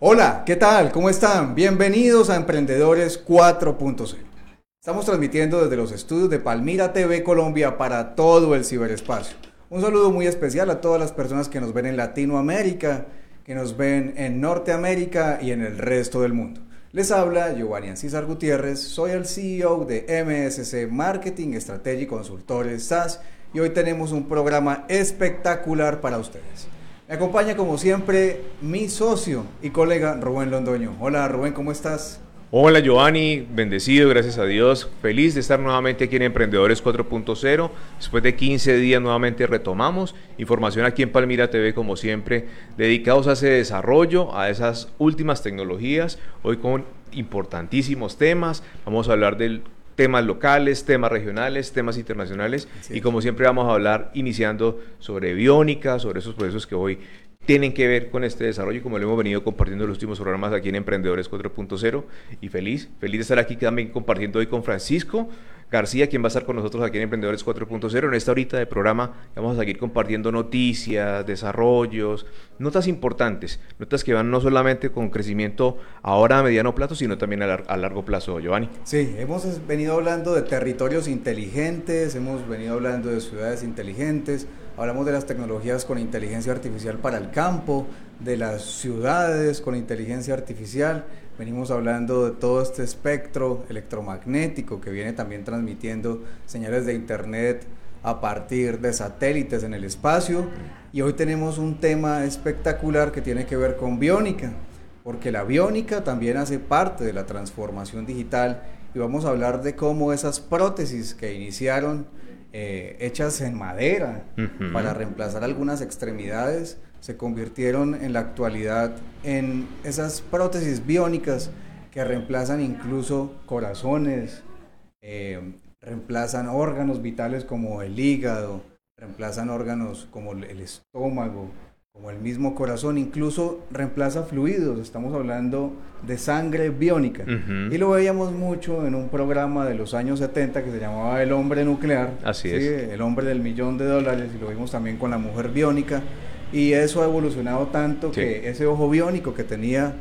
Hola, ¿qué tal? ¿Cómo están? Bienvenidos a Emprendedores 4.0. Estamos transmitiendo desde los estudios de Palmira TV Colombia para todo el ciberespacio. Un saludo muy especial a todas las personas que nos ven en Latinoamérica, que nos ven en Norteamérica y en el resto del mundo. Les habla Giovanni Ancísar Gutiérrez, soy el CEO de MSC Marketing Strategy Consultores SAS y hoy tenemos un programa espectacular para ustedes. Me acompaña como siempre mi socio y colega Rubén Londoño. Hola Rubén, ¿cómo estás? Hola Giovanni, bendecido, gracias a Dios. Feliz de estar nuevamente aquí en Emprendedores 4.0. Después de 15 días nuevamente retomamos información aquí en Palmira TV como siempre, dedicados a ese desarrollo, a esas últimas tecnologías, hoy con importantísimos temas. Vamos a hablar del temas locales, temas regionales, temas internacionales. Y como siempre vamos a hablar iniciando sobre biónica, sobre esos procesos que hoy tienen que ver con este desarrollo, como lo hemos venido compartiendo en los últimos programas aquí en Emprendedores 4.0 y feliz, feliz de estar aquí también compartiendo hoy con Francisco García, quien va a estar con nosotros aquí en Emprendedores 4.0. En esta horita de programa vamos a seguir compartiendo noticias, desarrollos, notas importantes, notas que van no solamente con crecimiento ahora a mediano plazo, sino también a, largo plazo, Giovanni. Sí, hemos venido hablando de territorios inteligentes, hemos venido hablando de ciudades inteligentes, hablamos de las tecnologías con inteligencia artificial para el campo, de las ciudades con inteligencia artificial Venimos hablando de todo este espectro electromagnético que viene también transmitiendo señales de Internet a partir de satélites en el espacio. Y hoy tenemos un tema espectacular que tiene que ver con biónica, porque la biónica también hace parte de la transformación digital y vamos a hablar de cómo esas prótesis que iniciaron eh, hechas en madera para reemplazar algunas extremidades se convirtieron en la actualidad en esas prótesis biónicas que reemplazan incluso corazones, eh, reemplazan órganos vitales como el hígado, reemplazan órganos como el estómago, como el mismo corazón, incluso reemplaza fluidos, estamos hablando de sangre biónica. Y lo veíamos mucho en un programa de los años 70 que se llamaba El hombre nuclear. Así es. El hombre del millón de dólares, y lo vimos también con la mujer biónica. Y eso ha evolucionado tanto que ese ojo biónico que tenía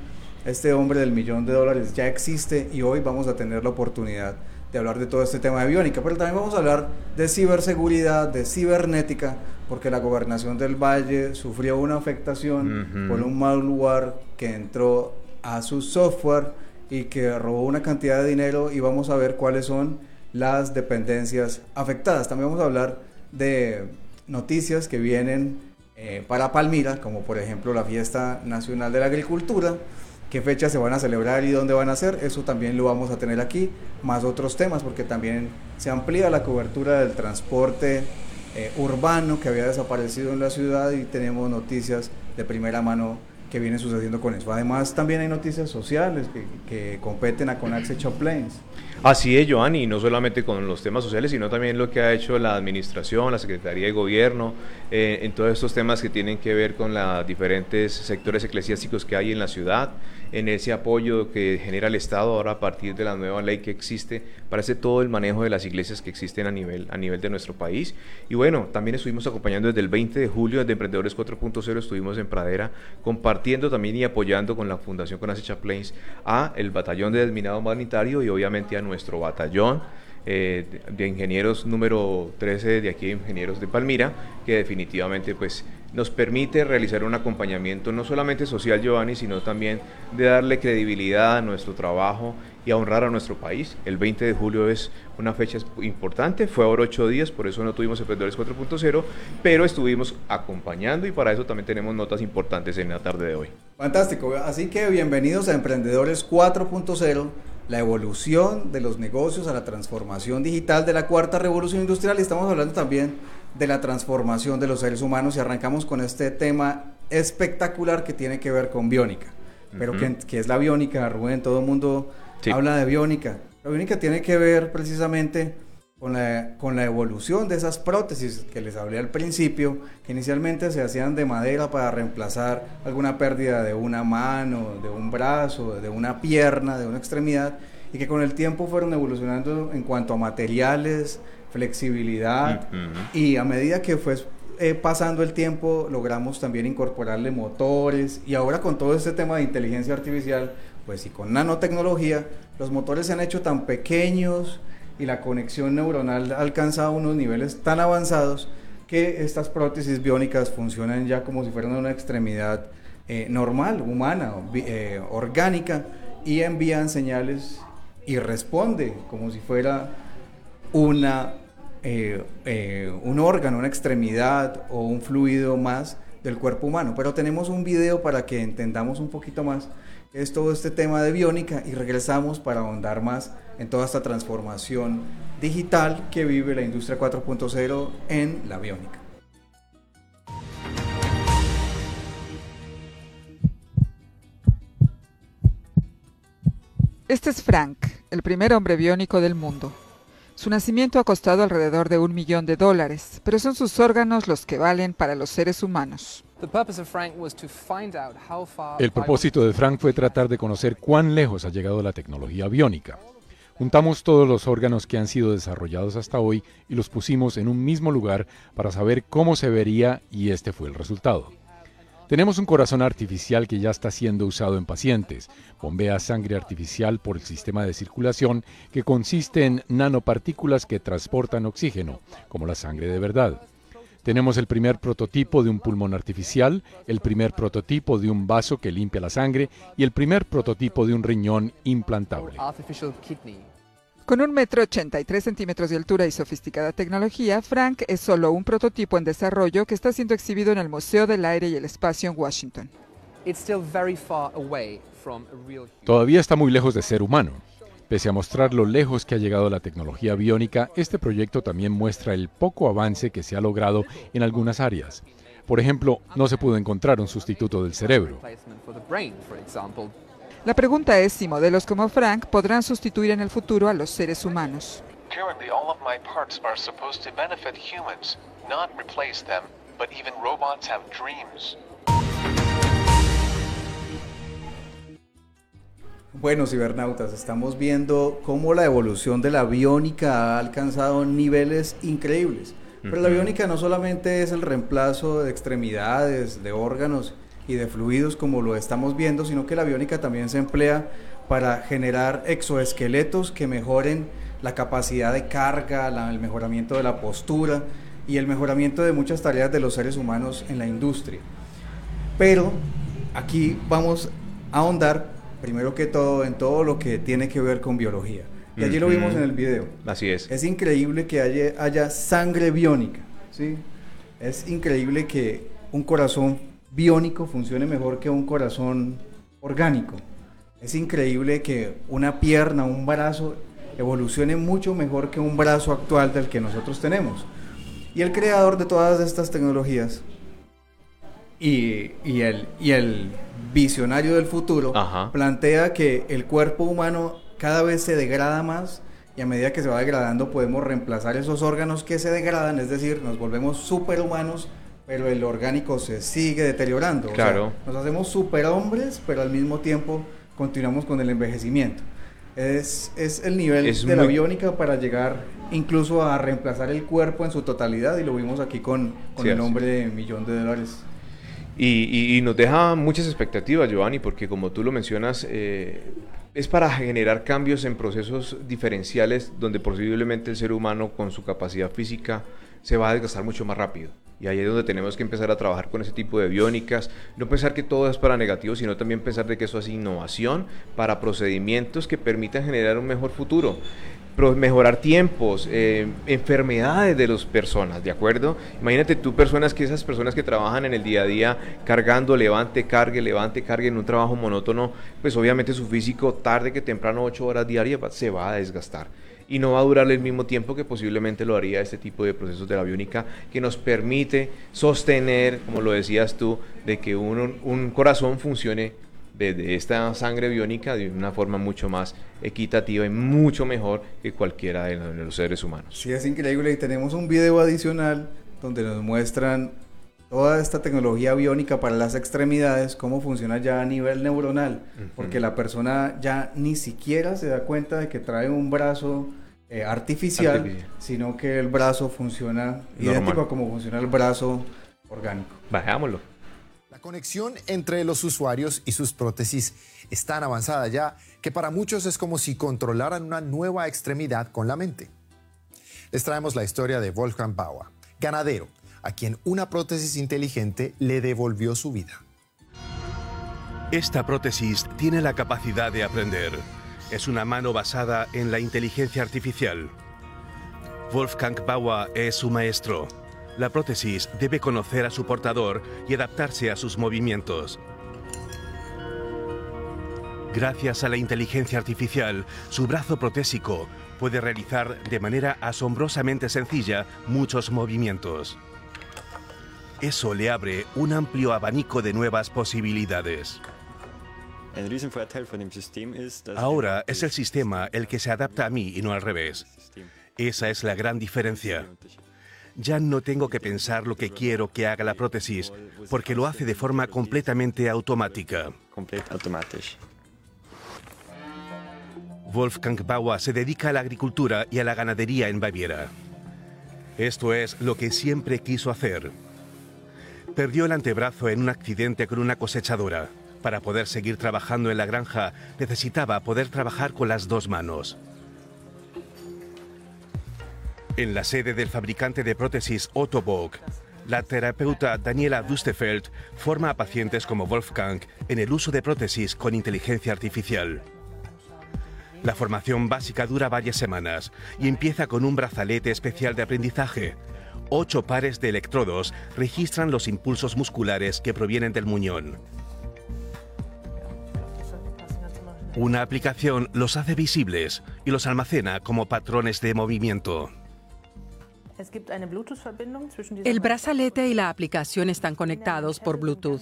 este hombre del millón de dólares ya existe y hoy vamos a tener la oportunidad de hablar de todo este tema de biónica, pero también vamos a hablar de ciberseguridad, de cibernética, porque la gobernación del Valle sufrió una afectación por un malware que entró a su software y que robó una cantidad de dinero y vamos a ver cuáles son las dependencias afectadas. También vamos a hablar de noticias que vienen eh, para Palmira, como por ejemplo la Fiesta Nacional de la Agricultura, qué fechas se van a celebrar y dónde van a ser, eso también lo vamos a tener aquí, más otros temas, porque también se amplía la cobertura del transporte eh, urbano que había desaparecido en la ciudad y tenemos noticias de primera mano que vienen sucediendo con eso. Además, también hay noticias sociales que, que competen a Conaxe Shop Plains. Así es, Joanny, no solamente con los temas sociales, sino también lo que ha hecho la administración, la Secretaría de Gobierno, eh, en todos estos temas que tienen que ver con los diferentes sectores eclesiásticos que hay en la ciudad, en ese apoyo que genera el Estado ahora a partir de la nueva ley que existe para hacer todo el manejo de las iglesias que existen a nivel, a nivel de nuestro país. Y bueno, también estuvimos acompañando desde el 20 de julio, desde Emprendedores 4.0, estuvimos en Pradera compartiendo también y apoyando con la Fundación Conace Plains a el Batallón de Desminado Humanitario y obviamente a nuestro batallón eh, de ingenieros número 13 de aquí, ingenieros de Palmira, que definitivamente pues nos permite realizar un acompañamiento no solamente social, Giovanni, sino también de darle credibilidad a nuestro trabajo y a honrar a nuestro país. El 20 de julio es una fecha importante, fue ahora ocho días, por eso no tuvimos Emprendedores 4.0, pero estuvimos acompañando y para eso también tenemos notas importantes en la tarde de hoy. Fantástico, así que bienvenidos a Emprendedores 4.0 la evolución de los negocios a la transformación digital de la cuarta revolución industrial y estamos hablando también de la transformación de los seres humanos y arrancamos con este tema espectacular que tiene que ver con biónica. Pero ¿qué, es la biónica, Rubén? Todo el mundo habla de biónica. La biónica tiene que ver precisamente con la, con la evolución de esas prótesis que les hablé al principio, que inicialmente se hacían de madera para reemplazar alguna pérdida de una mano, de un brazo, de una pierna, de una extremidad, y que con el tiempo fueron evolucionando en cuanto a materiales, flexibilidad, y a medida que fue eh, pasando el tiempo logramos también incorporarle motores y ahora con todo este tema de inteligencia artificial, pues y con nanotecnología, los motores se han hecho tan pequeños y la conexión neuronal ha alcanzado unos niveles tan avanzados que estas prótesis biónicas funcionan ya como si fueran una extremidad eh, normal, humana, eh, orgánica, y envían señales y responde como si fuera una, eh, un órgano, una extremidad o un fluido más del cuerpo humano. Pero tenemos un video para que entendamos un poquito más es todo este tema de biónica y regresamos para ahondar más en toda esta transformación digital que vive la industria 4.0 en la biónica. Este es Frank, el primer hombre biónico del mundo. Su nacimiento ha costado alrededor de un millón de dólares, pero son sus órganos los que valen para los seres humanos. El propósito de Frank fue tratar de conocer cuán lejos ha llegado la tecnología biónica. Juntamos todos los órganos que han sido desarrollados hasta hoy y los pusimos en un mismo lugar para saber cómo se vería y este fue el resultado. Tenemos un corazón artificial que ya está siendo usado en pacientes, bombea sangre artificial por el sistema de circulación que consiste en nanopartículas que transportan oxígeno, como la sangre de verdad. Tenemos el primer prototipo de un pulmón artificial, el primer prototipo de un vaso que limpia la sangre y el primer prototipo de un riñón implantable. Con un metro 83 centímetros de altura y sofisticada tecnología, Frank es solo un prototipo en desarrollo que está siendo exhibido en el Museo del Aire y el Espacio en Washington. Todavía está muy lejos de ser humano. Pese a mostrar lo lejos que ha llegado la tecnología biónica, este proyecto también muestra el poco avance que se ha logrado en algunas áreas. Por ejemplo, no se pudo encontrar un sustituto del cerebro. La pregunta es si modelos como Frank podrán sustituir en el futuro a los seres humanos. Bueno, cibernautas, estamos viendo cómo la evolución de la biónica ha alcanzado niveles increíbles. Pero la biónica no solamente es el reemplazo de extremidades, de órganos y de fluidos como lo estamos viendo, sino que la biónica también se emplea para generar exoesqueletos que mejoren la capacidad de carga, el mejoramiento de la postura y el mejoramiento de muchas tareas de los seres humanos en la industria. Pero aquí vamos a ahondar primero que todo, en todo lo que tiene que ver con biología. Y allí lo vimos en el video. Así es. Es increíble que haya, haya sangre biónica, ¿sí? Es increíble que un corazón biónico funcione mejor que un corazón orgánico. Es increíble que una pierna, un brazo evolucione mucho mejor que un brazo actual del que nosotros tenemos. Y el creador de todas estas tecnologías y, y, el, y el visionario del futuro, plantea que el cuerpo humano cada vez se degrada más y a medida que se va degradando podemos reemplazar esos órganos que se degradan, es decir, nos volvemos superhumanos, pero el orgánico se sigue deteriorando. Claro. nos hacemos superhombres, pero al mismo tiempo continuamos con el envejecimiento. Es, es el nivel de la biónica para llegar incluso a reemplazar el cuerpo en su totalidad y lo vimos aquí con, con el nombre de millón de dólares. Y, nos deja muchas expectativas, Giovanni, porque como tú lo mencionas, eh, es para generar cambios en procesos diferenciales donde posiblemente el ser humano con su capacidad física se va a desgastar mucho más rápido. Y ahí es donde tenemos que empezar a trabajar con ese tipo de biónicas. No pensar que todo es para negativo, sino también pensar de que eso es innovación para procedimientos que permitan generar un mejor futuro mejorar tiempos, eh, enfermedades de las personas, ¿de acuerdo? Imagínate tú personas que esas personas que trabajan en el día a día cargando, levante, cargue, levante, cargue en un trabajo monótono, pues obviamente su físico tarde que temprano, ocho horas diarias, se va a desgastar y no va a durar el mismo tiempo que posiblemente lo haría este tipo de procesos de la biónica que nos permite sostener, como lo decías tú, de que un, un corazón funcione de, esta sangre biónica de una forma mucho más equitativa y mucho mejor que cualquiera de los seres humanos. Sí, es increíble y tenemos un video adicional donde nos muestran toda esta tecnología biónica para las extremidades, cómo funciona ya a nivel neuronal, porque la persona ya ni siquiera se da cuenta de que trae un brazo eh, artificial, sino que el brazo funciona idéntico a como funciona el brazo orgánico. Bajámoslo. La conexión entre los usuarios y sus prótesis es tan avanzada ya que para muchos es como si controlaran una nueva extremidad con la mente. Les traemos la historia de Wolfgang Bauer, ganadero, a quien una prótesis inteligente le devolvió su vida. Esta prótesis tiene la capacidad de aprender es una mano basada en la inteligencia artificial. Wolfgang Bauer es su maestro. La prótesis debe conocer a su portador y adaptarse a sus movimientos. Gracias a la inteligencia artificial, su brazo protésico puede realizar de manera asombrosamente sencilla muchos movimientos. Eso le abre un amplio abanico de nuevas posibilidades. Ahora es el sistema el que se adapta a mí y no al revés. Esa es la gran diferencia. Ya no tengo que pensar lo que quiero que haga la prótesis, porque lo hace de forma completamente automática. Wolfgang Bauer se dedica a la agricultura y a la ganadería en Baviera. Esto es lo que siempre quiso hacer. Perdió el antebrazo en un accidente con una cosechadora. Para poder seguir trabajando en la granja, necesitaba poder trabajar con las dos manos. En la sede del fabricante de prótesis Otto la terapeuta Daniela Dustefeld forma a pacientes como Wolfgang en el uso de prótesis con inteligencia artificial. La formación básica dura varias semanas y empieza con un brazalete especial de aprendizaje. Ocho pares de electrodos registran los impulsos musculares que provienen del muñón. Una aplicación los hace visibles y los almacena como patrones de movimiento. El brazalete y la aplicación están conectados por Bluetooth.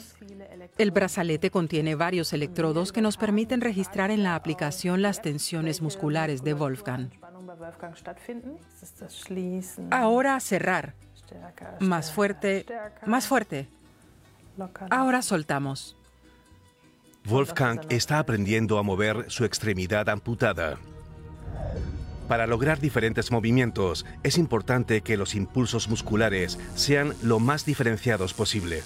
El brazalete contiene varios electrodos que nos permiten registrar en la aplicación las tensiones musculares de Wolfgang. Ahora cerrar. Más fuerte, más fuerte. Ahora soltamos. Wolfgang está aprendiendo a mover su extremidad amputada. Para lograr diferentes movimientos es importante que los impulsos musculares sean lo más diferenciados posible.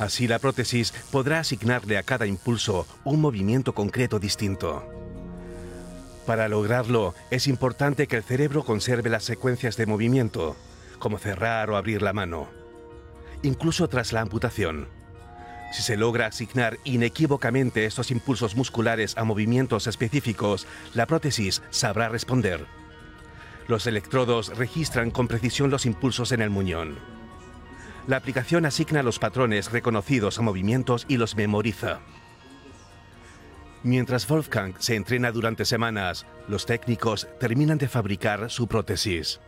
Así la prótesis podrá asignarle a cada impulso un movimiento concreto distinto. Para lograrlo es importante que el cerebro conserve las secuencias de movimiento, como cerrar o abrir la mano, incluso tras la amputación. Si se logra asignar inequívocamente estos impulsos musculares a movimientos específicos, la prótesis sabrá responder. Los electrodos registran con precisión los impulsos en el muñón. La aplicación asigna los patrones reconocidos a movimientos y los memoriza. Mientras Wolfgang se entrena durante semanas, los técnicos terminan de fabricar su prótesis.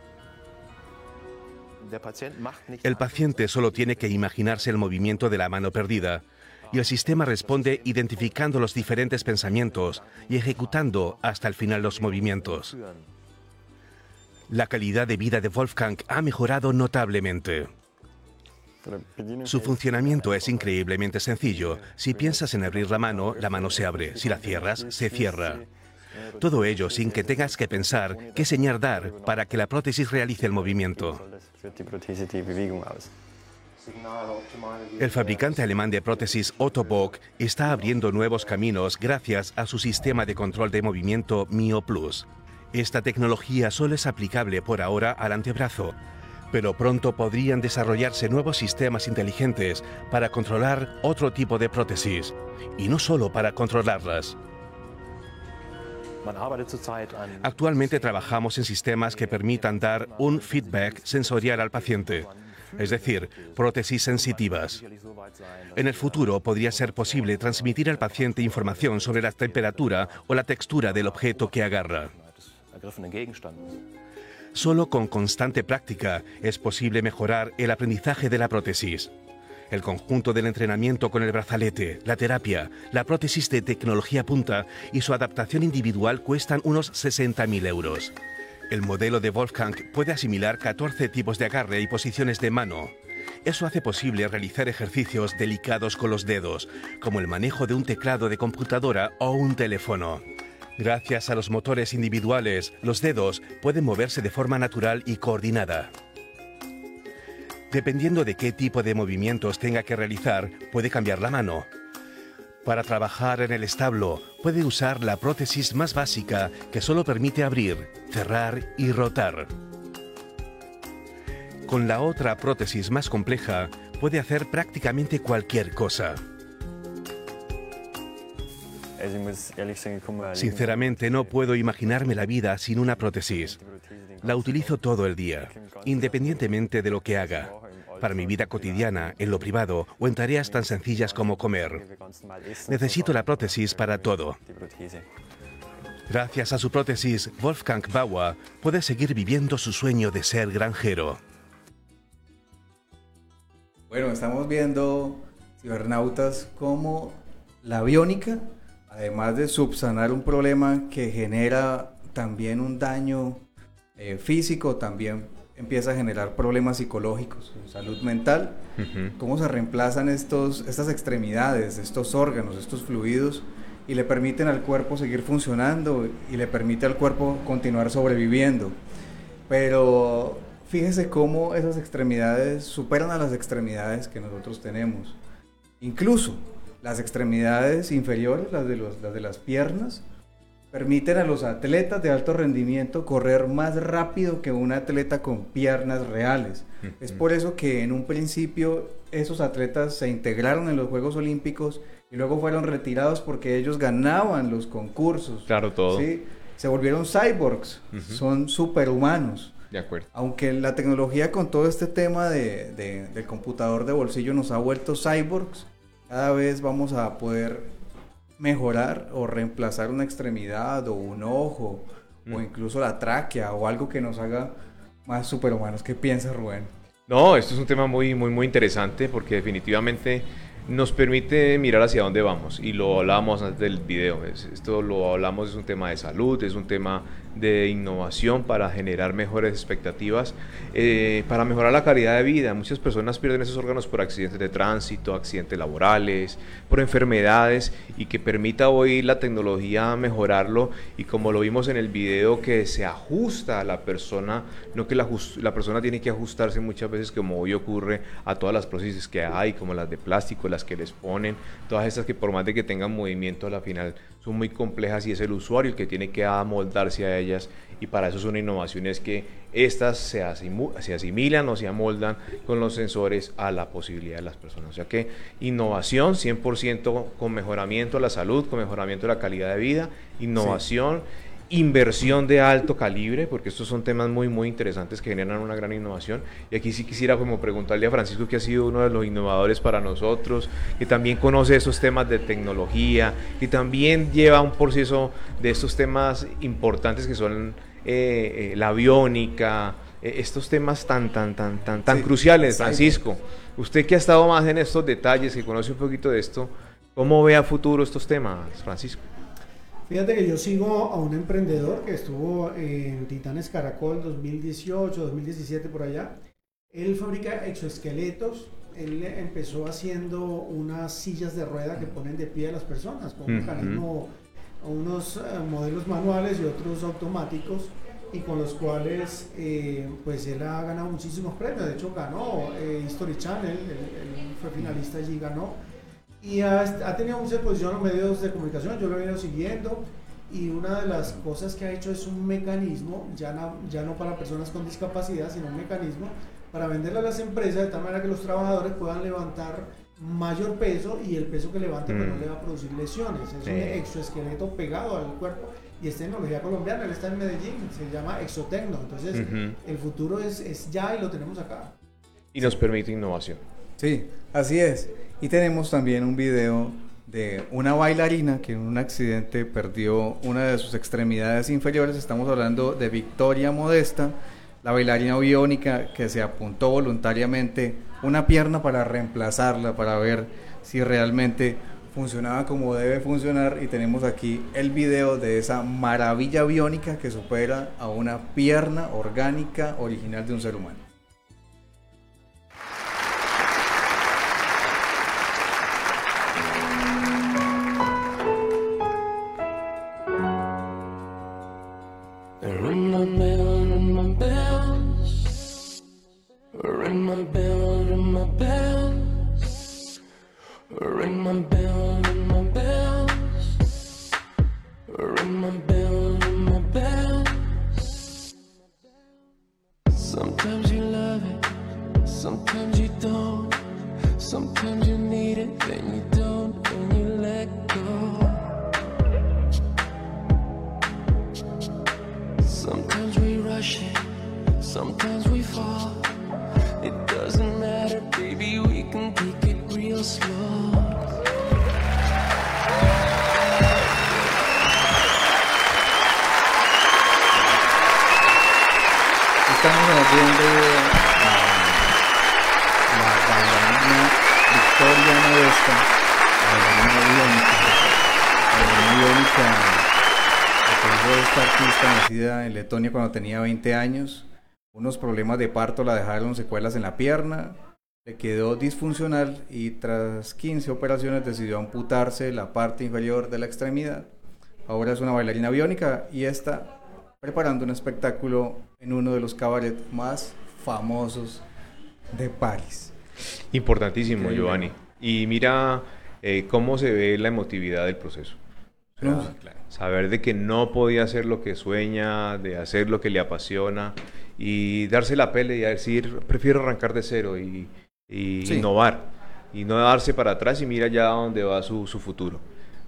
El paciente solo tiene que imaginarse el movimiento de la mano perdida y el sistema responde identificando los diferentes pensamientos y ejecutando hasta el final los movimientos. La calidad de vida de Wolfgang ha mejorado notablemente. Su funcionamiento es increíblemente sencillo. Si piensas en abrir la mano, la mano se abre. Si la cierras, se cierra. Todo ello sin que tengas que pensar qué señal dar para que la prótesis realice el movimiento. El fabricante alemán de prótesis Otto Bock está abriendo nuevos caminos gracias a su sistema de control de movimiento Mio Plus. Esta tecnología solo es aplicable por ahora al antebrazo, pero pronto podrían desarrollarse nuevos sistemas inteligentes para controlar otro tipo de prótesis, y no solo para controlarlas. Actualmente trabajamos en sistemas que permitan dar un feedback sensorial al paciente, es decir, prótesis sensitivas. En el futuro podría ser posible transmitir al paciente información sobre la temperatura o la textura del objeto que agarra. Solo con constante práctica es posible mejorar el aprendizaje de la prótesis el conjunto del entrenamiento con el brazalete, la terapia, la prótesis de tecnología punta y su adaptación individual cuestan unos 60.000 euros. El modelo de Wolfgang puede asimilar 14 tipos de agarre y posiciones de mano. Eso hace posible realizar ejercicios delicados con los dedos, como el manejo de un teclado de computadora o un teléfono. Gracias a los motores individuales, los dedos pueden moverse de forma natural y coordinada. Dependiendo de qué tipo de movimientos tenga que realizar, puede cambiar la mano. Para trabajar en el establo, puede usar la prótesis más básica que solo permite abrir, cerrar y rotar. Con la otra prótesis más compleja, puede hacer prácticamente cualquier cosa. Sinceramente no puedo imaginarme la vida sin una prótesis. La utilizo todo el día, independientemente de lo que haga, para mi vida cotidiana, en lo privado o en tareas tan sencillas como comer. Necesito la prótesis para todo. Gracias a su prótesis, Wolfgang Bauer puede seguir viviendo su sueño de ser granjero. Bueno, estamos viendo, cibernautas, cómo la biónica además de subsanar un problema que genera también un daño eh, físico, también empieza a generar problemas psicológicos, salud mental, cómo se reemplazan estos, estas extremidades, estos órganos, estos fluidos y le permiten al cuerpo seguir funcionando y le permite al cuerpo continuar sobreviviendo. Pero fíjese cómo esas extremidades superan a las extremidades que nosotros tenemos. Incluso las extremidades inferiores, las de, los, las de las piernas, permiten a los atletas de alto rendimiento correr más rápido que un atleta con piernas reales. Es por eso que en un principio esos atletas se integraron en los Juegos Olímpicos y luego fueron retirados porque ellos ganaban los concursos. Claro, todo. ¿sí? Se volvieron cyborgs, son superhumanos. De acuerdo. Aunque la tecnología con todo este tema de, del computador de bolsillo nos ha vuelto cyborgs, cada vez vamos a poder mejorar o reemplazar una extremidad o un ojo o mm. incluso la tráquea o algo que nos haga más superhumanos. ¿Qué piensas, Rubén? No, esto es un tema muy, muy, muy interesante porque definitivamente nos permite mirar hacia dónde vamos y lo hablábamos antes del video. Esto lo hablamos, es un tema de salud, es un tema de innovación para generar mejores expectativas, eh, para mejorar la calidad de vida. Muchas personas pierden esos órganos por accidentes de tránsito, accidentes laborales, por enfermedades y que permita hoy la tecnología mejorarlo y como lo vimos en el video que se ajusta a la persona, no que la, la persona tiene que ajustarse muchas veces como hoy ocurre a todas las prótesis que hay, como las de plástico, las que les ponen, todas esas que por más de que tengan movimiento a la final son muy complejas y es el usuario el que tiene que amoldarse a ellas y para eso son innovaciones que estas se, se asimilan o se amoldan con los sensores a la posibilidad de las personas. O sea que innovación 100% con mejoramiento de la salud, con mejoramiento de la calidad de vida, innovación inversión de alto calibre, porque estos son temas muy, muy interesantes que generan una gran innovación. Y aquí sí quisiera como preguntarle a Francisco, que ha sido uno de los innovadores para nosotros, que también conoce esos temas de tecnología, que también lleva un proceso de estos temas importantes que son eh, eh, la aviónica, eh, estos temas tan, tan, tan, tan, tan cruciales, Francisco. Usted que ha estado más en estos detalles, que conoce un poquito de esto, ¿cómo ve a futuro estos temas, Francisco? Fíjate que yo sigo a un emprendedor que estuvo en Titanes Caracol 2018, 2017 por allá. Él fabrica exoesqueletos. Él empezó haciendo unas sillas de rueda que ponen de pie a las personas con un mecanismo, unos eh, modelos manuales y otros automáticos y con los cuales eh, pues él ha ganado muchísimos premios. De hecho ganó eh, History Channel, él, fue finalista allí, ganó y ha, tenido mucha exposición en los medios de comunicación, yo lo he venido siguiendo y una de las cosas que ha hecho es un mecanismo, ya no, ya no para personas con discapacidad, sino un mecanismo para venderle a las empresas de tal manera que los trabajadores puedan levantar mayor peso y el peso que levanten pues, no mm. le va a producir lesiones. Es un exoesqueleto pegado al cuerpo y es tecnología colombiana, él está en Medellín, se llama Exotecno. Entonces, el futuro es, es ya y lo tenemos acá. Y nos permite innovación. Sí, así es. Y tenemos también un video de una bailarina que en un accidente perdió una de sus extremidades inferiores. Estamos hablando de Victoria Modesta, la bailarina biónica que se apuntó voluntariamente una pierna para reemplazarla, para ver si realmente funcionaba como debe funcionar. Y tenemos aquí el video de esa maravilla biónica que supera a una pierna orgánica original de un ser humano. Cuando tenía 20 años, unos problemas de parto la dejaron secuelas en la pierna, le quedó disfuncional y tras 15 operaciones decidió amputarse la parte inferior de la extremidad. Ahora es una bailarina biónica y está preparando un espectáculo en uno de los cabarets más famosos de París. Importantísimo, Giovanni. Y mira eh, cómo se ve la emotividad del proceso. Saber de que no podía hacer lo que sueña, de hacer lo que le apasiona y darse la pele y decir, prefiero arrancar de cero y, innovar y no darse para atrás y mira ya dónde va su, su futuro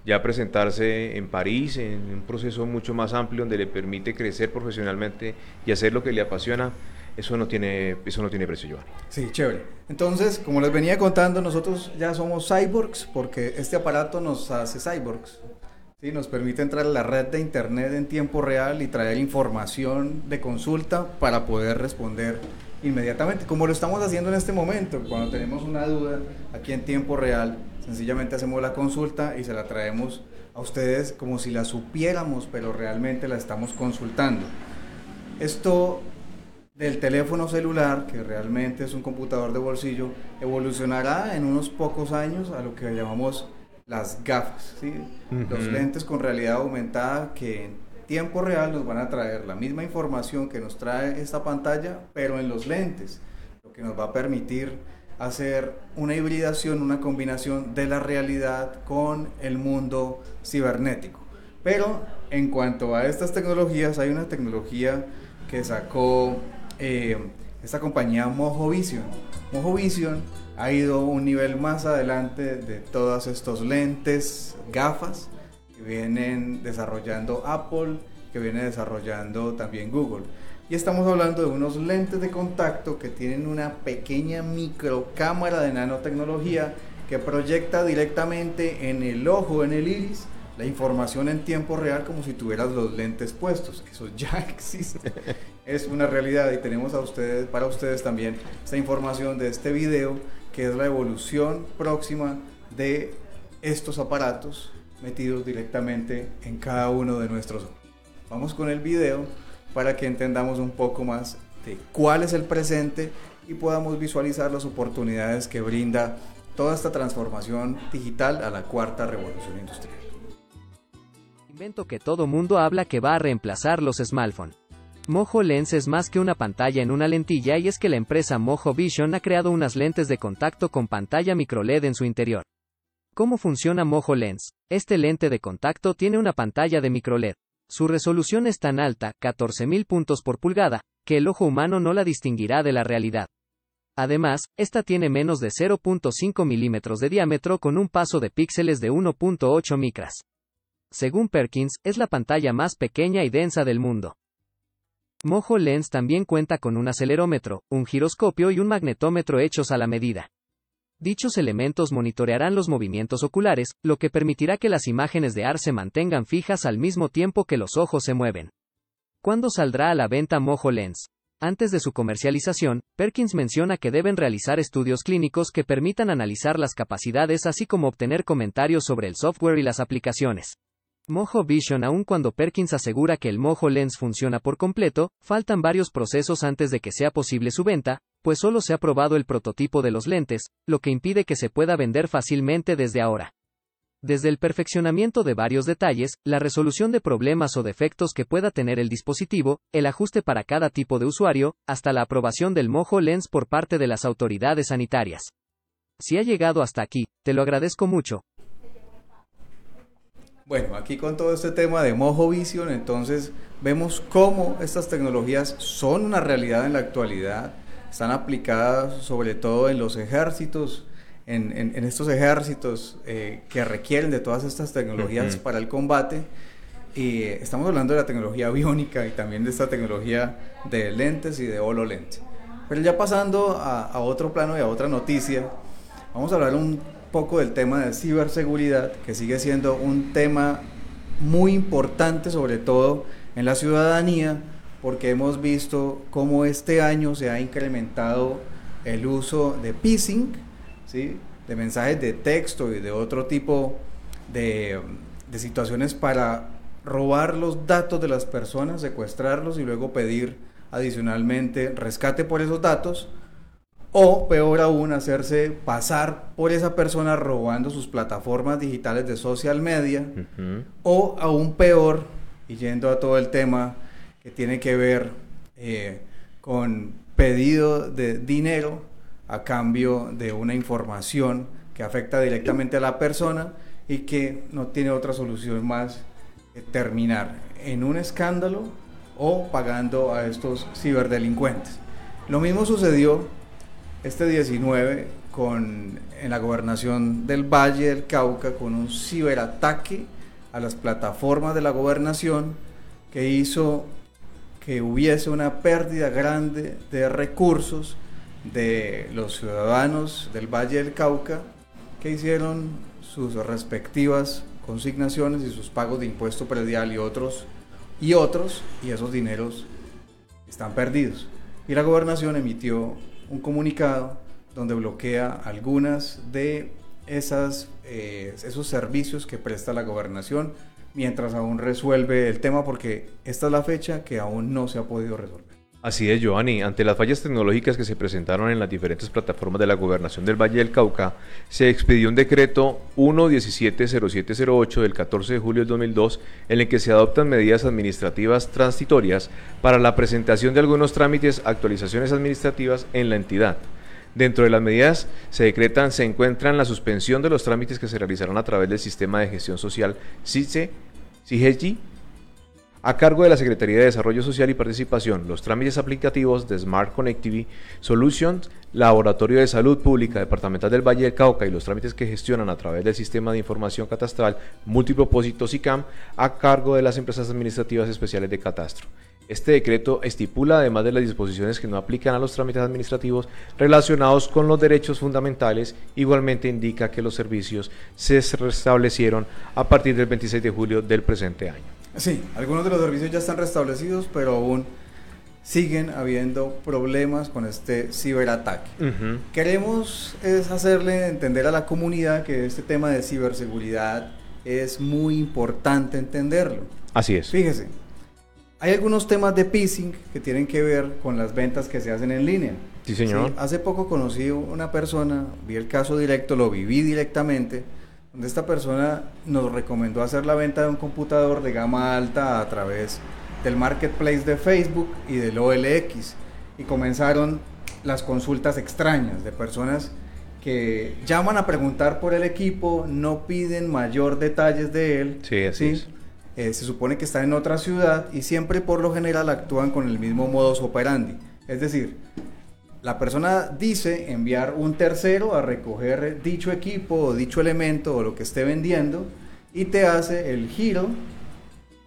ya presentarse en París, en un proceso mucho más amplio donde le permite crecer profesionalmente y hacer lo que le apasiona, eso no tiene, eso no tiene precio, Giovanni. Sí, chévere. Entonces, como les venía contando, nosotros ya somos cyborgs porque este aparato nos hace cyborgs. Sí, nos permite entrar a la red de internet en tiempo real y traer información de consulta para poder responder inmediatamente, como lo estamos haciendo en este momento. Cuando tenemos una duda aquí en tiempo real, sencillamente hacemos la consulta y se la traemos a ustedes como si la supiéramos, pero realmente la estamos consultando. Esto del teléfono celular, que realmente es un computador de bolsillo, evolucionará en unos pocos años a lo que llamamos las gafas, ¿sí? los lentes con realidad aumentada que en tiempo real nos van a traer la misma información que nos trae esta pantalla, pero en los lentes, lo que nos va a permitir hacer una hibridación, una combinación de la realidad con el mundo cibernético. Pero en cuanto a estas tecnologías, hay una tecnología que sacó eh, esta compañía Mojo Vision. Mojo Vision ha ido un nivel más adelante de todos estos lentes, gafas que vienen desarrollando Apple, que viene desarrollando también Google. Y estamos hablando de unos lentes de contacto que tienen una pequeña microcámara de nanotecnología que proyecta directamente en el ojo, en el iris, la información en tiempo real como si tuvieras los lentes puestos. Eso ya existe. Es una realidad y tenemos a ustedes, para ustedes también esta información de este video que es la evolución próxima de estos aparatos metidos directamente en cada uno de nuestros ojos. Vamos con el video para que entendamos un poco más de cuál es el presente y podamos visualizar las oportunidades que brinda toda esta transformación digital a la cuarta revolución industrial. Invento que todo mundo habla que va a reemplazar los smartphones. Mojo Lens es más que una pantalla en una lentilla y es que la empresa Mojo Vision ha creado unas lentes de contacto con pantalla microLED en su interior. ¿Cómo funciona Mojo Lens? Este lente de contacto tiene una pantalla de microLED. Su resolución es tan alta, 14.000 puntos por pulgada, que el ojo humano no la distinguirá de la realidad. Además, esta tiene menos de 0.5 milímetros de diámetro con un paso de píxeles de 1.8 micras. Según Perkins, es la pantalla más pequeña y densa del mundo. Mojo Lens también cuenta con un acelerómetro, un giroscopio y un magnetómetro hechos a la medida. Dichos elementos monitorearán los movimientos oculares, lo que permitirá que las imágenes de AR se mantengan fijas al mismo tiempo que los ojos se mueven. ¿Cuándo saldrá a la venta Mojo Lens? Antes de su comercialización, Perkins menciona que deben realizar estudios clínicos que permitan analizar las capacidades así como obtener comentarios sobre el software y las aplicaciones. Mojo Vision Aun cuando Perkins asegura que el Mojo Lens funciona por completo, faltan varios procesos antes de que sea posible su venta, pues solo se ha probado el prototipo de los lentes, lo que impide que se pueda vender fácilmente desde ahora. Desde el perfeccionamiento de varios detalles, la resolución de problemas o defectos que pueda tener el dispositivo, el ajuste para cada tipo de usuario, hasta la aprobación del Mojo Lens por parte de las autoridades sanitarias. Si ha llegado hasta aquí, te lo agradezco mucho, bueno, aquí con todo este tema de Mojo Vision, entonces vemos cómo estas tecnologías son una realidad en la actualidad, están aplicadas sobre todo en los ejércitos, en, estos ejércitos eh, que requieren de todas estas tecnologías para el combate. Y estamos hablando de la tecnología biónica y también de esta tecnología de lentes y de HoloLens. Pero ya pasando a, a otro plano y a otra noticia, vamos a hablar un poco del tema de ciberseguridad, que sigue siendo un tema muy importante, sobre todo en la ciudadanía, porque hemos visto cómo este año se ha incrementado el uso de phishing, ¿sí? de mensajes de texto y de otro tipo de, de situaciones para robar los datos de las personas, secuestrarlos y luego pedir adicionalmente rescate por esos datos o peor aún hacerse pasar por esa persona robando sus plataformas digitales de social media o aún peor y yendo a todo el tema que tiene que ver eh, con pedido de dinero a cambio de una información que afecta directamente a la persona y que no tiene otra solución más que terminar en un escándalo o pagando a estos ciberdelincuentes. Lo mismo sucedió este 19 con, en la gobernación del Valle del Cauca con un ciberataque a las plataformas de la gobernación que hizo que hubiese una pérdida grande de recursos de los ciudadanos del Valle del Cauca que hicieron sus respectivas consignaciones y sus pagos de impuesto predial y otros y otros y esos dineros están perdidos. Y la gobernación emitió un comunicado donde bloquea algunas de esas, eh, esos servicios que presta la gobernación mientras aún resuelve el tema porque esta es la fecha que aún no se ha podido resolver. Así es, Giovanni. Ante las fallas tecnológicas que se presentaron en las diferentes plataformas de la Gobernación del Valle del Cauca, se expidió un decreto 1170708 del 14 de julio del 2002 en el que se adoptan medidas administrativas transitorias para la presentación de algunos trámites, actualizaciones administrativas en la entidad. Dentro de las medidas se decretan, se encuentran la suspensión de los trámites que se realizarán a través del sistema de gestión social CIGESI, a cargo de la Secretaría de Desarrollo Social y Participación, los trámites aplicativos de Smart Connectivity Solutions, Laboratorio de Salud Pública Departamental del Valle del Cauca y los trámites que gestionan a través del Sistema de Información Catastral Multipropósito SICAM a cargo de las empresas administrativas especiales de catastro. Este decreto estipula, además de las disposiciones que no aplican a los trámites administrativos relacionados con los derechos fundamentales, igualmente indica que los servicios se restablecieron a partir del 26 de julio del presente año. Sí, algunos de los servicios ya están restablecidos, pero aún siguen habiendo problemas con este ciberataque. Queremos es hacerle entender a la comunidad que este tema de ciberseguridad es muy importante entenderlo. Así es. Fíjese, hay algunos temas de phishing que tienen que ver con las ventas que se hacen en línea. Sí, señor. hace poco conocí una persona, vi el caso directo, lo viví directamente donde esta persona nos recomendó hacer la venta de un computador de gama alta a través del marketplace de Facebook y del OLX. Y comenzaron las consultas extrañas de personas que llaman a preguntar por el equipo, no piden mayor detalles de él. Sí, así eh, se supone que está en otra ciudad y siempre por lo general actúan con el mismo modus operandi. Es decir, la persona dice enviar un tercero a recoger dicho equipo o dicho elemento o lo que esté vendiendo y te hace el giro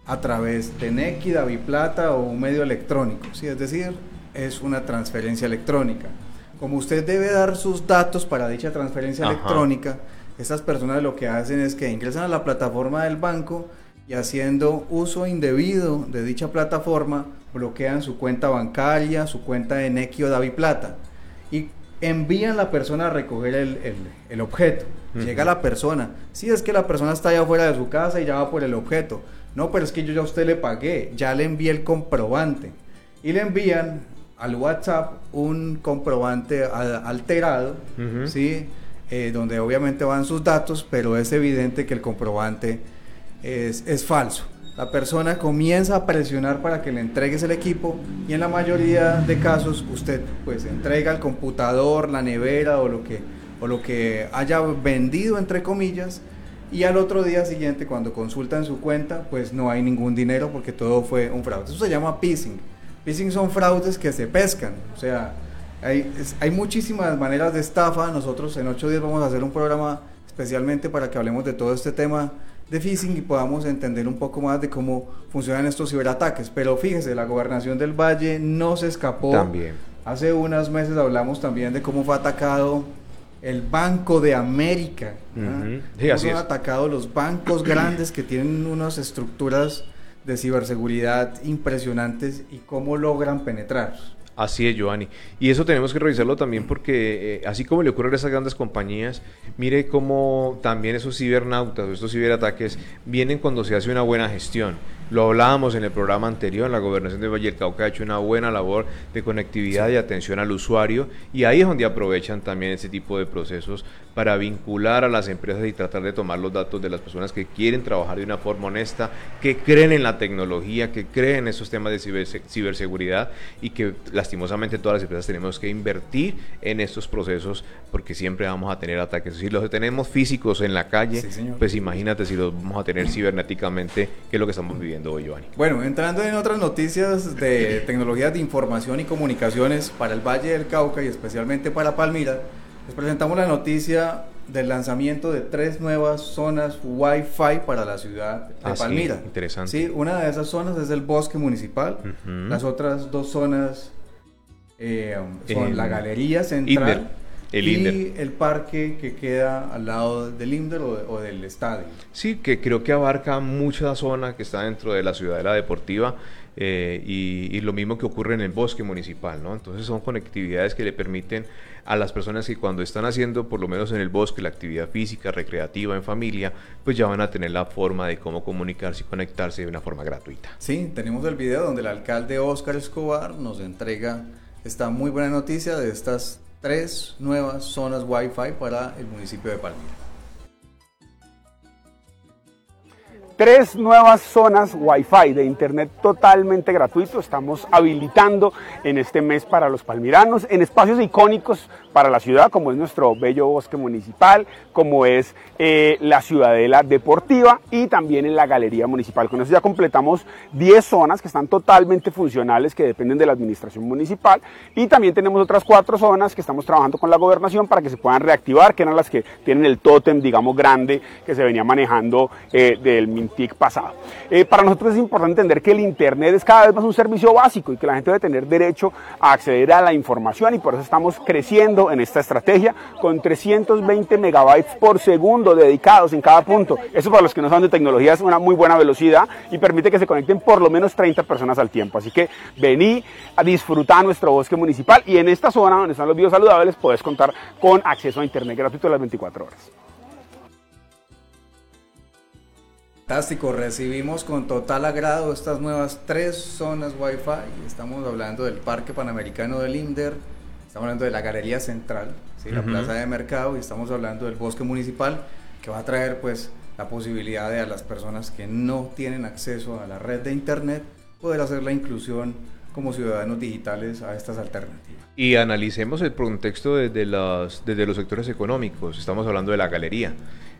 a través de Neki, Plata o un medio electrónico. ¿sí? Es decir, es una transferencia electrónica. Como usted debe dar sus datos para dicha transferencia electrónica, estas personas lo que hacen es que ingresan a la plataforma del banco y haciendo uso indebido de dicha plataforma, bloquean su cuenta bancaria, su cuenta de Nequio Davi Plata y envían a la persona a recoger el, objeto. Llega la persona. Si es que la persona está allá afuera de su casa y ya va por el objeto. No, pero es que yo ya a usted le pagué, ya le envié el comprobante. Y le envían al WhatsApp un comprobante alterado, ¿sí? Eh, donde obviamente van sus datos, pero es evidente que el comprobante es, es falso la persona comienza a presionar para que le entregues el equipo y en la mayoría de casos usted pues entrega el computador, la nevera o lo que, o lo que haya vendido entre comillas y al otro día siguiente cuando consultan su cuenta pues no hay ningún dinero porque todo fue un fraude. Eso se llama phishing. Phishing son fraudes que se pescan, o sea, hay, hay muchísimas maneras de estafa. Nosotros en ocho días vamos a hacer un programa especialmente para que hablemos de todo este tema de phishing y podamos entender un poco más de cómo funcionan estos ciberataques. Pero fíjese, la gobernación del Valle no se escapó. También. Hace unos meses hablamos también de cómo fue atacado el Banco de América. Uh -huh. sí, así atacado los bancos grandes que tienen unas estructuras de ciberseguridad impresionantes y cómo logran penetrar. Así es, Giovanni. Y eso tenemos que revisarlo también porque, eh, así como le ocurre a esas grandes compañías, mire cómo también esos cibernautas o estos ciberataques vienen cuando se hace una buena gestión. Lo hablábamos en el programa anterior, la gobernación de Valle del Cauca ha hecho una buena labor de conectividad y atención al usuario y ahí es donde aprovechan también ese tipo de procesos para vincular a las empresas y tratar de tomar los datos de las personas que quieren trabajar de una forma honesta, que creen en la tecnología, que creen en esos temas de ciberseguridad y que lastimosamente todas las empresas tenemos que invertir en estos procesos porque siempre vamos a tener ataques. Si los tenemos físicos en la calle, pues imagínate si los vamos a tener cibernéticamente, que es lo que estamos viviendo. Bueno, entrando en otras noticias de tecnologías de información y comunicaciones para el Valle del Cauca y especialmente para Palmira, les presentamos la noticia del lanzamiento de tres nuevas zonas Wi-Fi para la ciudad de ah, Palmira. interesante. Sí, una de esas zonas es el bosque municipal, las otras dos zonas eh, son la galería central. El y el parque que queda al lado del INDER o, del estadio. Sí, que creo que abarca mucha zona que está dentro de la ciudadela deportiva eh, y, lo mismo que ocurre en el bosque municipal, ¿no? Entonces son conectividades que le permiten a las personas que cuando están haciendo, por lo menos en el bosque, la actividad física, recreativa, en familia, pues ya van a tener la forma de cómo comunicarse y conectarse de una forma gratuita. Sí, tenemos el video donde el alcalde Oscar Escobar nos entrega esta muy buena noticia de estas tres nuevas zonas Wi-Fi para el municipio de Palmira. Tres nuevas zonas Wi-Fi de Internet totalmente gratuito. Estamos habilitando en este mes para los palmiranos en espacios icónicos para la ciudad, como es nuestro bello bosque municipal, como es eh, la ciudadela deportiva y también en la galería municipal. Con eso ya completamos 10 zonas que están totalmente funcionales, que dependen de la administración municipal. Y también tenemos otras cuatro zonas que estamos trabajando con la gobernación para que se puedan reactivar, que eran las que tienen el tótem, digamos, grande que se venía manejando eh, del MINTIC pasado. Eh, para nosotros es importante entender que el Internet es cada vez más un servicio básico y que la gente debe tener derecho a acceder a la información y por eso estamos creciendo en esta estrategia con 320 megabytes por segundo dedicados en cada punto. Eso para los que no saben de tecnología es una muy buena velocidad y permite que se conecten por lo menos 30 personas al tiempo. Así que vení a disfrutar nuestro bosque municipal y en esta zona donde están los videos saludables puedes contar con acceso a internet gratuito las 24 horas. Fantástico, recibimos con total agrado estas nuevas tres zonas Wi-Fi. Estamos hablando del Parque Panamericano del INDER, Estamos hablando de la Galería Central, la plaza de mercado, y estamos hablando del bosque municipal, que va a traer pues la posibilidad de a las personas que no tienen acceso a la red de Internet poder hacer la inclusión como ciudadanos digitales a estas alternativas. Y analicemos el contexto desde los, desde los sectores económicos. Estamos hablando de la galería.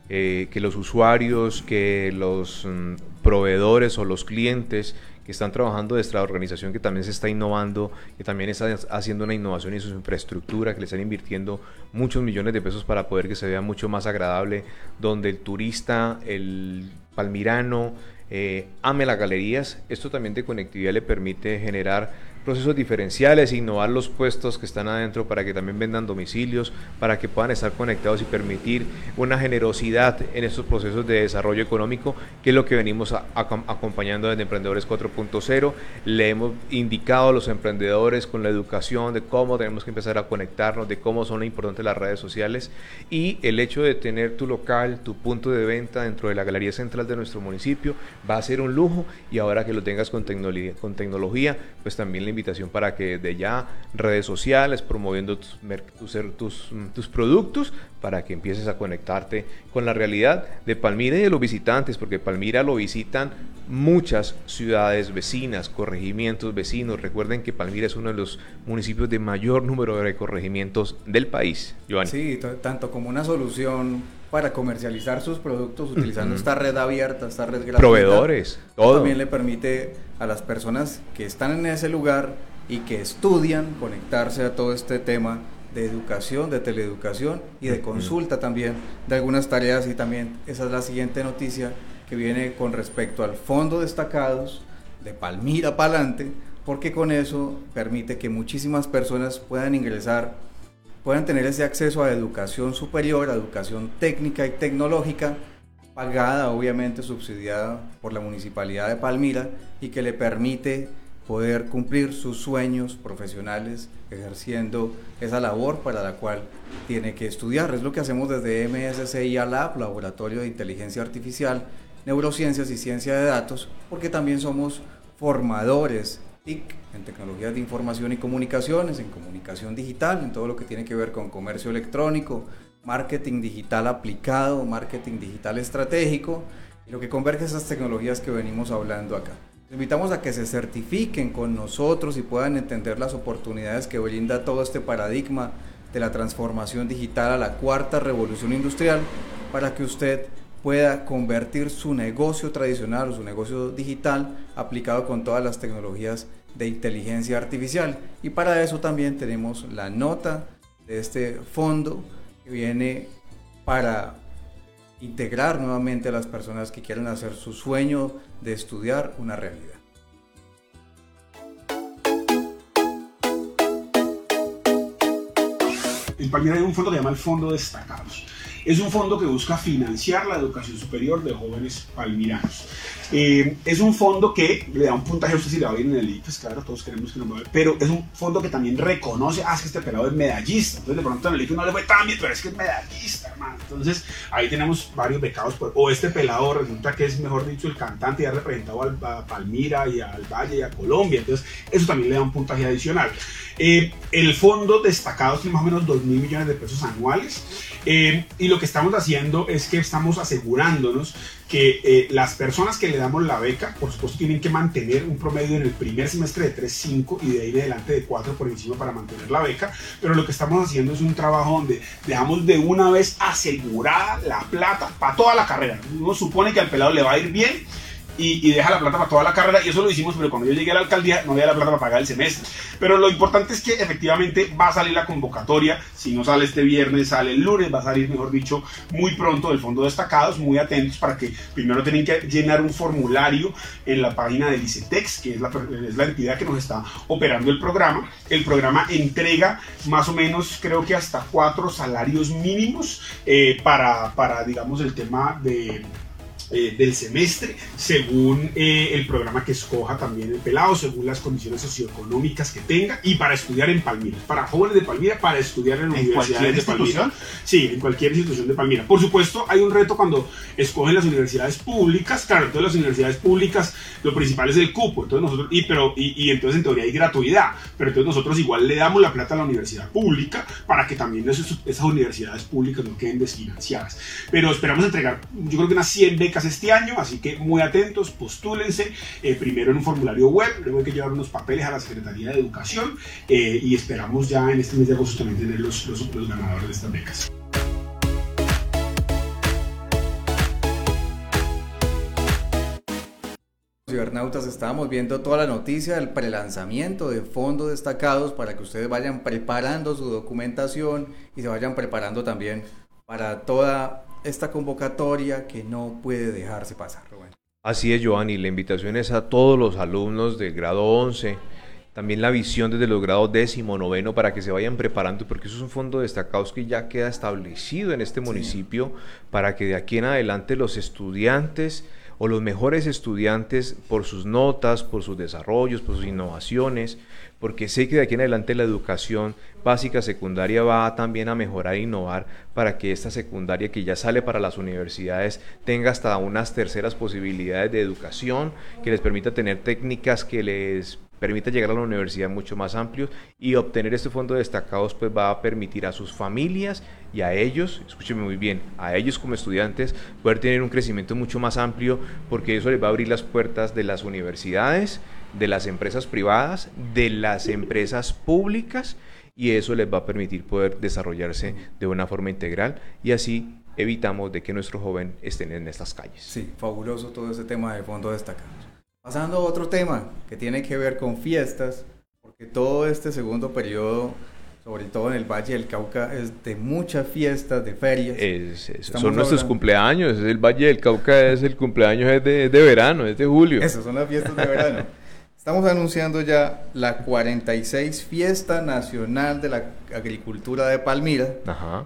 Eh, que los usuarios, que los mm, proveedores o los clientes que están trabajando desde la organización que también se está innovando, que también está haciendo una innovación en su infraestructura, que le están invirtiendo muchos millones de pesos para poder que se vea mucho más agradable, donde el turista, el palmirano, eh, ame las galerías. Esto también de conectividad le permite generar procesos diferenciales, innovar los puestos que están adentro para que también vendan domicilios, para que puedan estar conectados y permitir una generosidad en estos procesos de desarrollo económico, que es lo que venimos acompañando desde Emprendedores 4.0. Le hemos indicado a los emprendedores con la educación de cómo tenemos que empezar a conectarnos, de cómo son importantes las redes sociales y el hecho de tener tu local, tu punto de venta dentro de la galería central de nuestro municipio va a ser un lujo y ahora que lo tengas con tecnología, con tecnología pues también le invitación para que de ya redes sociales, promoviendo tus, tus, tus, productos, para que empieces a conectarte con la realidad de Palmira y de los visitantes, porque Palmira lo visitan muchas ciudades vecinas, corregimientos vecinos. Recuerden que Palmira es uno de los municipios de mayor número de corregimientos del país. Sí, tanto como una solución para comercializar sus productos utilizando esta red abierta, esta red gratuita. Proveedores, todo. También le permite a las personas que están en ese lugar y que estudian conectarse a todo este tema de educación, de teleeducación y de consulta también de algunas tareas. Y también esa es la siguiente noticia que viene con respecto al fondo destacados de Palmira Palante, porque con eso permite que muchísimas personas puedan ingresar puedan tener ese acceso a educación superior, a educación técnica y tecnológica pagada, obviamente subsidiada por la Municipalidad de Palmira y que le permite poder cumplir sus sueños profesionales ejerciendo esa labor para la cual tiene que estudiar. Es lo que hacemos desde MSCI Lab, Laboratorio de Inteligencia Artificial, Neurociencias y Ciencia de Datos, porque también somos formadores TIC en tecnologías de información y comunicaciones, en comunicación digital, en todo lo que tiene que ver con comercio electrónico, marketing digital aplicado, marketing digital estratégico, lo que converge esas tecnologías que venimos hablando acá. Les invitamos a que se certifiquen con nosotros y puedan entender las oportunidades que brinda todo este paradigma de la transformación digital a la cuarta revolución industrial para que usted pueda convertir su negocio tradicional o su negocio digital aplicado con todas las tecnologías de inteligencia artificial. Y para eso también tenemos la nota de este fondo que viene para integrar nuevamente a las personas que quieren hacer su sueño de estudiar una realidad. En Palmira hay un fondo que se llama el Fondo Destacados. Es un fondo que busca financiar la educación superior de jóvenes palmiranos. Eh, es un fondo que le da un puntaje a usted si le va bien en el IFES, claro, todos queremos que nos vaya pero es un fondo que también reconoce, ah, es que este pelado es medallista, entonces de pronto en el IFES no le fue tan bien, pero es que es medallista, hermano. Entonces ahí tenemos varios becados, o este pelado resulta que es, mejor dicho, el cantante y ha representado a Palmira y al Valle y a Colombia, entonces eso también le da un puntaje adicional. Eh, el fondo destacado tiene más o menos 2 mil millones de pesos anuales eh, y lo que estamos haciendo es que estamos asegurándonos que eh, las personas que le damos la beca, por supuesto, tienen que mantener un promedio en el primer semestre de 3.5 y de ahí de adelante de 4 por encima para mantener la beca, pero lo que estamos haciendo es un trabajo donde dejamos de una vez asegurada la plata para toda la carrera. Uno supone que al pelado le va a ir bien y, deja la plata para toda la carrera. Y eso lo hicimos, pero cuando yo llegué a la alcaldía no había la plata para pagar el semestre. Pero lo importante es que efectivamente va a salir la convocatoria. Si no sale este viernes, sale el lunes, va a salir, mejor dicho, muy pronto del Fondo Destacados. Muy atentos para que primero tienen que llenar un formulario en la página del ICETEX, que es la, es la entidad que nos está operando el programa. El programa entrega más o menos, creo que hasta cuatro salarios mínimos eh, para, para, digamos, el tema de eh, del semestre, según eh, el programa que escoja también el pelado, según las condiciones socioeconómicas que tenga y para estudiar en Palmira. Para jóvenes de Palmira, para estudiar en, la Universidad de Palmira. Sí, en cualquier institución de Palmira. Por supuesto, hay un reto cuando escogen las universidades públicas. Claro, entonces las universidades públicas, lo principal es el cupo. Entonces nosotros, y, pero, y, entonces en teoría hay gratuidad. Pero entonces nosotros igual le damos la plata a la universidad pública para que también esas, esas universidades públicas no queden desfinanciadas. Pero esperamos entregar, yo creo que unas 100 becas este año, así que muy atentos, postúlense eh, primero en un formulario web, luego hay que llevar unos papeles a la Secretaría de Educación eh, y esperamos ya en este mes de agosto también tener los, los, ganadores de estas becas. cibernautas estábamos viendo toda la noticia del prelanzamiento de fondos destacados para que ustedes vayan preparando su documentación y se vayan preparando también para toda esta convocatoria que no puede dejarse pasar. Así es, Giovanni. La invitación es a todos los alumnos del grado 11, también la visión desde los grados décimo, noveno, para que se vayan preparando, porque eso es un fondo destacado que ya queda establecido en este municipio, para que de aquí en adelante los estudiantes o los mejores estudiantes por sus notas, por sus desarrollos, por sus innovaciones, porque sé que de aquí en adelante la educación básica secundaria va también a mejorar e innovar para que esta secundaria que ya sale para las universidades tenga hasta unas terceras posibilidades de educación que les permita tener técnicas que les permita llegar a la universidad mucho más amplio y obtener este fondo de destacados pues va a permitir a sus familias y a ellos, escúcheme muy bien, a ellos como estudiantes poder tener un crecimiento mucho más amplio porque eso les va a abrir las puertas de las universidades, de las empresas privadas, de las empresas públicas y eso les va a permitir poder desarrollarse de una forma integral y así evitamos de que nuestro joven estén en estas calles. Sí, fabuloso todo ese tema de fondo destacados. Pasando a otro tema que tiene que ver con fiestas, porque todo este segundo periodo, sobre todo en el Valle del Cauca, es de muchas fiestas, de ferias. son nuestros cumpleaños, el Valle del Cauca es el cumpleaños es de, de verano, es de julio. Esas son las fiestas de verano. Estamos anunciando ya la 46 Fiesta Nacional de la Agricultura de Palmira,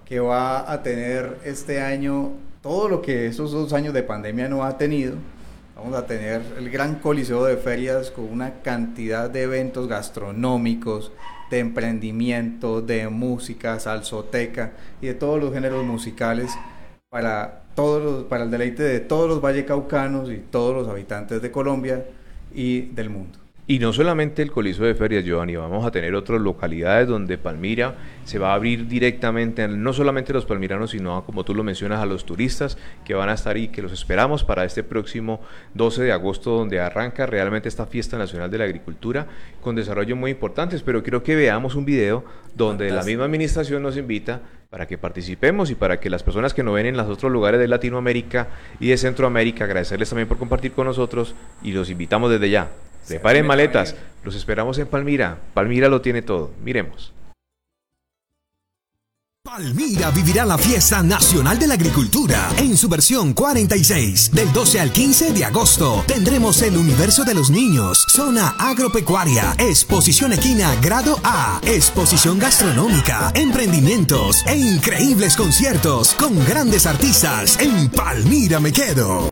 que va a tener este año todo lo que esos dos años de pandemia no ha tenido. Vamos a tener el gran coliseo de ferias con una cantidad de eventos gastronómicos, de emprendimiento, de música, salsoteca y de todos los géneros musicales para, todos para el deleite de todos los vallecaucanos y todos los habitantes de Colombia y del mundo. Y no solamente el Coliseo de Ferias, Giovanni, vamos a tener otras localidades donde Palmira se va a abrir directamente, no solamente a los palmiranos, sino como tú lo mencionas, a los turistas que van a estar y que los esperamos para este próximo 12 de agosto, donde arranca realmente esta fiesta nacional de la agricultura con desarrollos muy importantes. Pero quiero que veamos un video donde la misma administración nos invita para que participemos y para que las personas que nos ven en los otros lugares de Latinoamérica y de Centroamérica, agradecerles también por compartir con nosotros y los invitamos desde ya Preparen maletas. Los esperamos en Palmira. Palmira lo tiene todo. Miremos. Palmira vivirá la fiesta nacional de la agricultura en su versión 46. Del 12 al 15 de agosto tendremos el universo de los niños, zona agropecuaria, exposición equina grado A, exposición gastronómica, emprendimientos e increíbles conciertos con grandes artistas. En Palmira me quedo.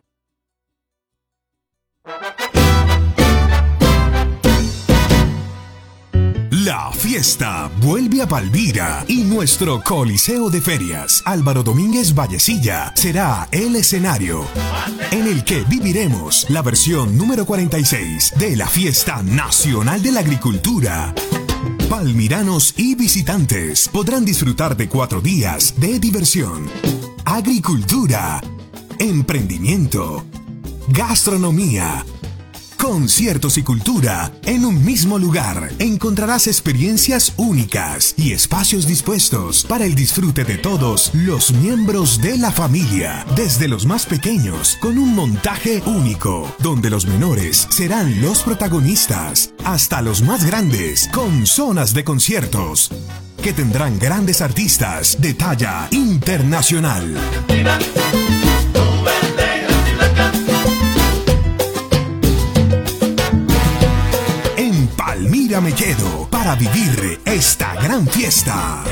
La fiesta vuelve a Palmira y nuestro Coliseo de Ferias Álvaro Domínguez Vallecilla será el escenario en el que viviremos la versión número 46 de la Fiesta Nacional de la Agricultura. Palmiranos y visitantes podrán disfrutar de cuatro días de diversión, agricultura, emprendimiento, gastronomía, conciertos y cultura en un mismo lugar. Encontrarás experiencias únicas y espacios dispuestos para el disfrute de todos los miembros de la familia, desde los más pequeños con un montaje único, donde los menores serán los protagonistas, hasta los más grandes con zonas de conciertos que tendrán grandes artistas de talla internacional. Palmira me para vivir esta gran fiesta.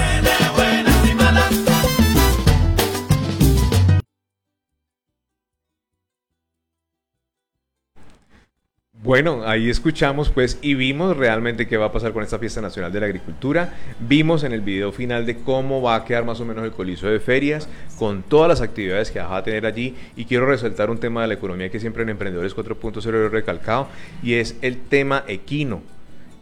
Bueno, ahí escuchamos pues y vimos realmente qué va a pasar con esta fiesta nacional de la agricultura. Vimos en el video final de cómo va a quedar más o menos el coliseo de ferias con todas las actividades que va a tener allí y quiero resaltar un tema de la economía que siempre en Emprendedores 4.0 he recalcado y es el tema equino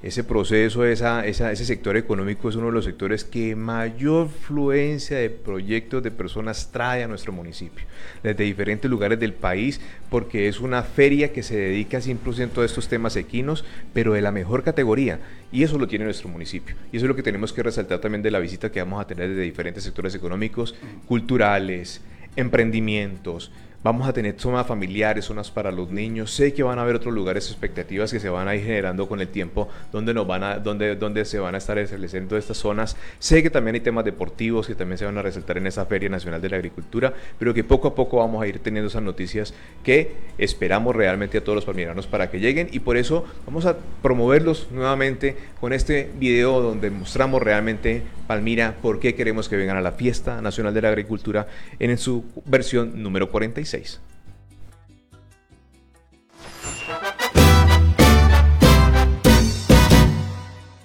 ese proceso, esa, ese sector económico es uno de los sectores que mayor fluencia de proyectos de personas trae a nuestro municipio, desde diferentes lugares del país, porque es una feria que se dedica 100% a estos temas equinos, pero de la mejor categoría, y eso lo tiene nuestro municipio. Y eso es lo que tenemos que resaltar también de la visita que vamos a tener desde diferentes sectores económicos, culturales, emprendimientos, Vamos a tener zonas familiares, zonas para los niños. Sé que van a haber otros lugares, expectativas que se van a ir generando con el tiempo, donde, nos van a, donde, donde se van a estar estableciendo estas zonas. Sé que también hay temas deportivos que también se van a resaltar en esa Feria Nacional de la Agricultura, pero que poco a poco vamos a ir teniendo esas noticias que esperamos realmente a todos los palmiranos para que lleguen y por eso vamos a promoverlos nuevamente con este video donde mostramos realmente Palmira por qué queremos que vengan a la Fiesta Nacional de la Agricultura en su versión número 46. 2016.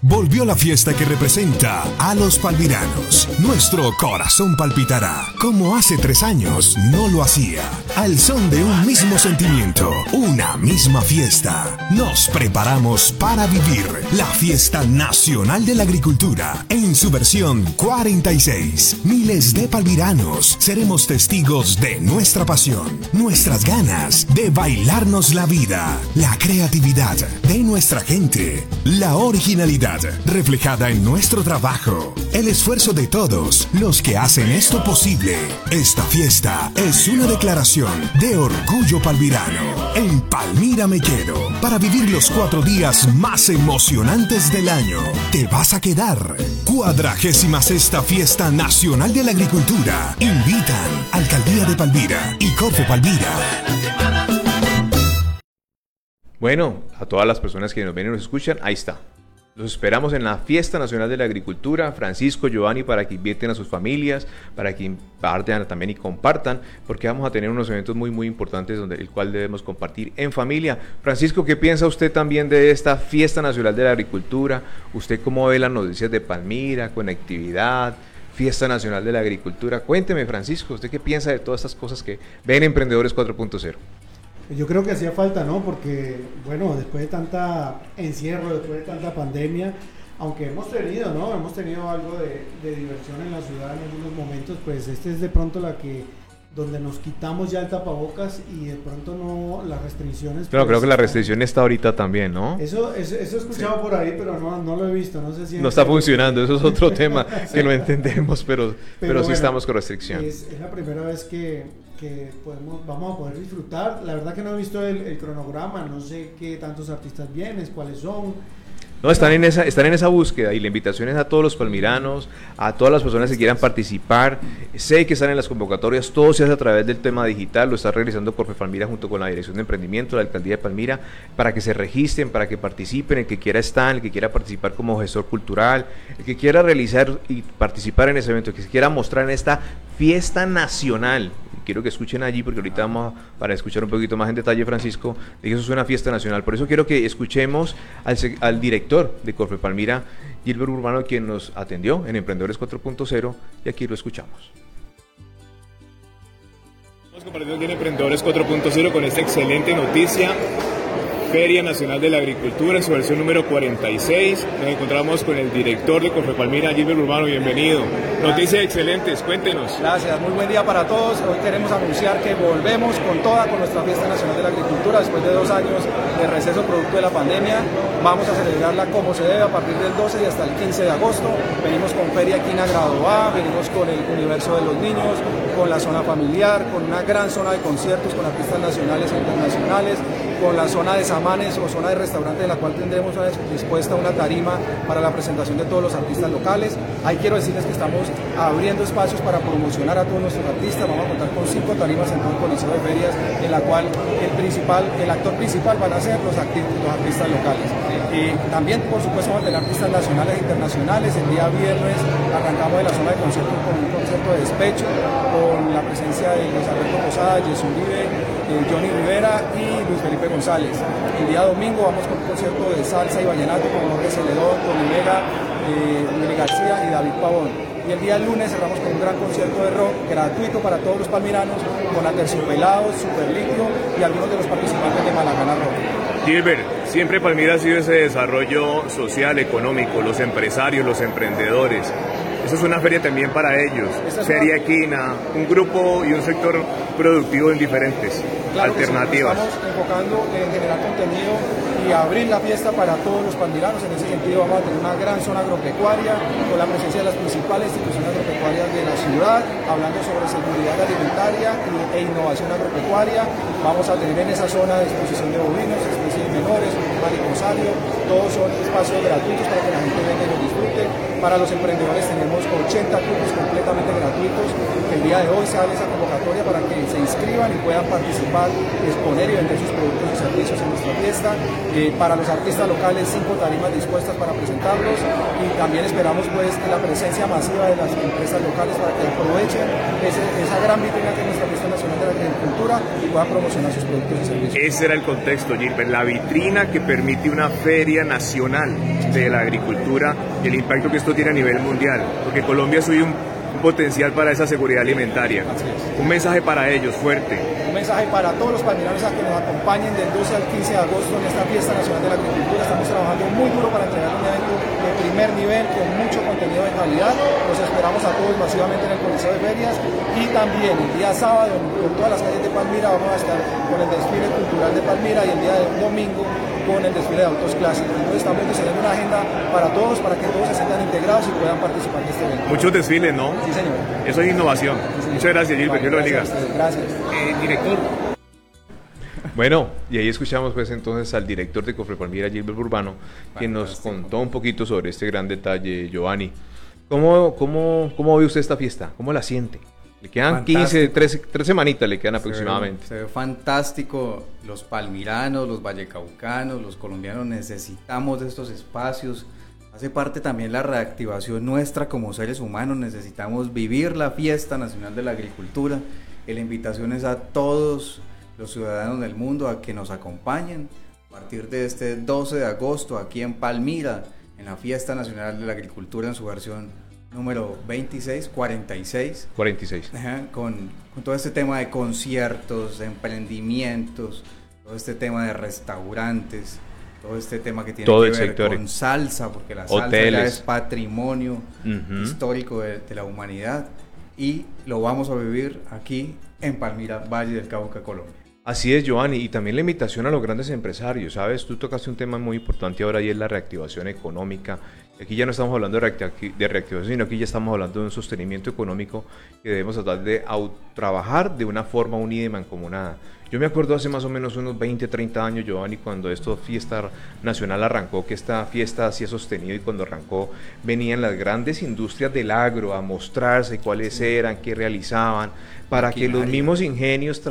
Volvió la fiesta que representa a los palmiranos. Nuestro corazón palpitará, como hace tres años no lo hacía. Al son de un mismo sentimiento, una misma fiesta. Nos preparamos para vivir la fiesta nacional de la agricultura en su versión 46. Miles de palmiranos seremos testigos de nuestra pasión, nuestras ganas de bailarnos la vida, la creatividad de nuestra gente, la originalidad reflejada en nuestro trabajo, el esfuerzo de todos los que hacen esto posible. Esta fiesta es una declaración de orgullo palmirano. En Palmira me quedo para vivir los cuatro días más emocionantes del año. Te vas a quedar. Cuadragésima sexta fiesta nacional de la agricultura. Invitan Alcaldía de Palmira y Corfo Palmira. Bueno, a todas las personas que nos ven y nos escuchan, ahí está Los esperamos en la Fiesta Nacional de la Agricultura, Francisco, Giovanni, para que inviten a sus familias, para que impartan también y compartan, porque vamos a tener unos eventos muy, muy importantes donde el cual debemos compartir en familia. Francisco, ¿qué piensa usted también de esta Fiesta Nacional de la Agricultura? ¿Usted cómo ve las noticias de Palmira, conectividad? Fiesta Nacional de la Agricultura. Cuénteme, Francisco, ¿usted qué piensa de todas estas cosas que ven Emprendedores 4.0? Yo creo que hacía falta, ¿no? Porque, bueno, después de tanta encierro, después de tanta pandemia, aunque hemos tenido, ¿no? Hemos tenido algo de, de diversión en la ciudad en algunos momentos, pues este es de pronto la que donde nos quitamos ya el tapabocas y de pronto no las restricciones. Pero creo pues, que la restricción está ahorita también, ¿no? Eso, eso, he escuchado por ahí, pero no, no, lo he visto. No sé si. No está funcionando, eso es otro tema que no entendemos, pero, pero, sí estamos con restricción. Es, la primera vez que, que, podemos, vamos a poder disfrutar. La verdad que no he visto el, cronograma, no sé qué tantos artistas vienen, cuáles son. No, están en esa, están en esa búsqueda y la invitación es a todos los palmiranos, a todas las personas que quieran participar. Sé que están en las convocatorias, todo se hace a través del tema digital, lo está realizando Corfe Palmira junto con la Dirección de Emprendimiento, la Alcaldía de Palmira, para que se registren, para que participen, el que quiera estar, el que quiera participar como gestor cultural, el que quiera realizar y participar en ese evento, el que se quiera mostrar en esta fiesta nacional quiero que escuchen allí, porque ahorita vamos para escuchar un poquito más en detalle, Francisco, de que eso es una fiesta nacional. Por eso quiero que escuchemos al, director de Corfe Palmira, Gilbert Urbano, quien nos atendió en Emprendedores 4.0, y aquí lo escuchamos. Estamos compartiendo en Emprendedores 4.0 con esta excelente noticia Feria Nacional de la Agricultura en su versión número 46. Nos encontramos con el director de Palmira, Gilbert Urbano, bienvenido. Noticias excelentes, cuéntenos. Gracias, muy buen día para todos. Hoy queremos anunciar que volvemos con toda con nuestra Fiesta Nacional de la Agricultura después de dos años de receso producto de la pandemia. Vamos a celebrarla como se debe a partir del 12 y hasta el 15 de agosto. Venimos con Feria en Grado A, venimos con el Universo de los Niños, con la zona familiar, con una gran zona de conciertos con artistas nacionales e internacionales con la zona de o zona de restaurante de la cual tendremos dispuesta una tarima para la presentación de todos los artistas locales. Ahí quiero decirles que estamos abriendo espacios para promocionar a todos nuestros artistas. Vamos a contar con cinco tarimas en todo el Coliseo de Ferias, en la cual el principal, el actor principal van a ser los, artistas, locales. También, por supuesto, vamos a tener artistas nacionales e internacionales. El día viernes arrancamos de la zona de conciertos con un concierto de despecho, con la presencia de Luis Alberto Posada, Jesús Uribe, eh, Johnny Rivera y Luis Felipe González. El día domingo vamos con un concierto de salsa y vallenato con Jorge Celedón, con Vega, eh, García y David Pavón. Y el día lunes cerramos con un gran concierto de rock gratuito para todos los palmiranos, con Aterciopelados, Super Líquido y algunos de los participantes de Malagana Rock. Gilbert, siempre Palmira ha sido ese desarrollo social, económico, los empresarios, los emprendedores. Esa es una feria también para ellos. Feria Equina, un grupo y un sector productivo en diferentes alternativas. estamos enfocando en generar contenido y abrir la fiesta para todos los pandiranos. En ese sentido vamos a tener una gran zona agropecuaria con la presencia de las principales instituciones agropecuarias de la ciudad, hablando sobre seguridad alimentaria e innovación agropecuaria. Vamos a tener en esa zona de exposición de bovinos, especies menores, un mariposario, todos son espacios gratuitos para que la gente venga y los disfrute. Para los emprendedores tenemos 80 cursos completamente gratuitos. El día de hoy sale esa convocatoria para que se inscriban y puedan participar, exponer y vender sus productos y servicios en nuestra fiesta. Eh, para los artistas locales, cinco tarimas dispuestas para presentarlos y también esperamos pues la presencia masiva de las empresas locales para que aprovechen esa gran vitrina que es nuestra fiesta nacional de la agricultura y puedan promocionar sus productos y servicios. Ese era el contexto, Gilbert, la vitrina que permite una feria nacional de la agricultura y el impacto que esto tiene a nivel mundial, porque Colombia es un, potencial para esa seguridad alimentaria. Un mensaje para ellos fuerte. Un mensaje para todos los palmiranos a que nos acompañen del 12 al 15 de agosto en esta fiesta nacional de la agricultura. Estamos trabajando muy duro para entregar un evento de primer nivel con mucho contenido de calidad. Los esperamos a todos masivamente en el Coliseo de Ferias y también el día sábado en todas las calles de Palmira vamos a estar con el desfile cultural de Palmira y el día domingo con el desfile de autos clásicos. Entonces estamos diseñando una agenda para todos, para que todos se sientan integrados y puedan participar de este evento. Muchos desfiles, ¿no? Sí, señor. Eso es innovación. Muchas gracias, Gilbert. Dios lo bendiga. Gracias. Eh, director. Bueno, y ahí escuchamos pues entonces al director de Cofre Palmira, Gilbert Urbano, quien nos contó un poquito sobre este gran detalle, Giovanni. ¿Cómo, cómo, cómo ve usted esta fiesta? ¿Cómo la siente? Le quedan 15, 13, semanitas le quedan aproximadamente. Se ve, fantástico. Los palmiranos, los vallecaucanos, los colombianos necesitamos de estos espacios Hace parte también la reactivación nuestra como seres humanos. Necesitamos vivir la fiesta nacional de la agricultura. La invitación es a todos los ciudadanos del mundo a que nos acompañen a partir de este 12 de agosto aquí en Palmira, en la Fiesta Nacional de la Agricultura en su versión número 26, 46. 46. con, con todo este tema de conciertos, de emprendimientos, todo este tema de restaurantes, todo este tema que tiene que ver con salsa, porque la salsa es patrimonio histórico de, la humanidad y lo vamos a vivir aquí en Palmira, Valle del Cauca, Colombia. Así es, Giovanni, y también la invitación a los grandes empresarios, ¿sabes? Tú tocaste un tema muy importante ahora y es la reactivación económica. Aquí ya no estamos hablando de, reactivación, sino aquí ya estamos hablando de un sostenimiento económico que debemos tratar de trabajar de una forma unida y mancomunada. Yo me acuerdo hace más o menos unos 20, 30 años, Giovanni, cuando esta fiesta nacional arrancó, que esta fiesta hacía sostenido y cuando arrancó venían las grandes industrias del agro a mostrarse cuáles eran, qué realizaban, para que los mismos ingenios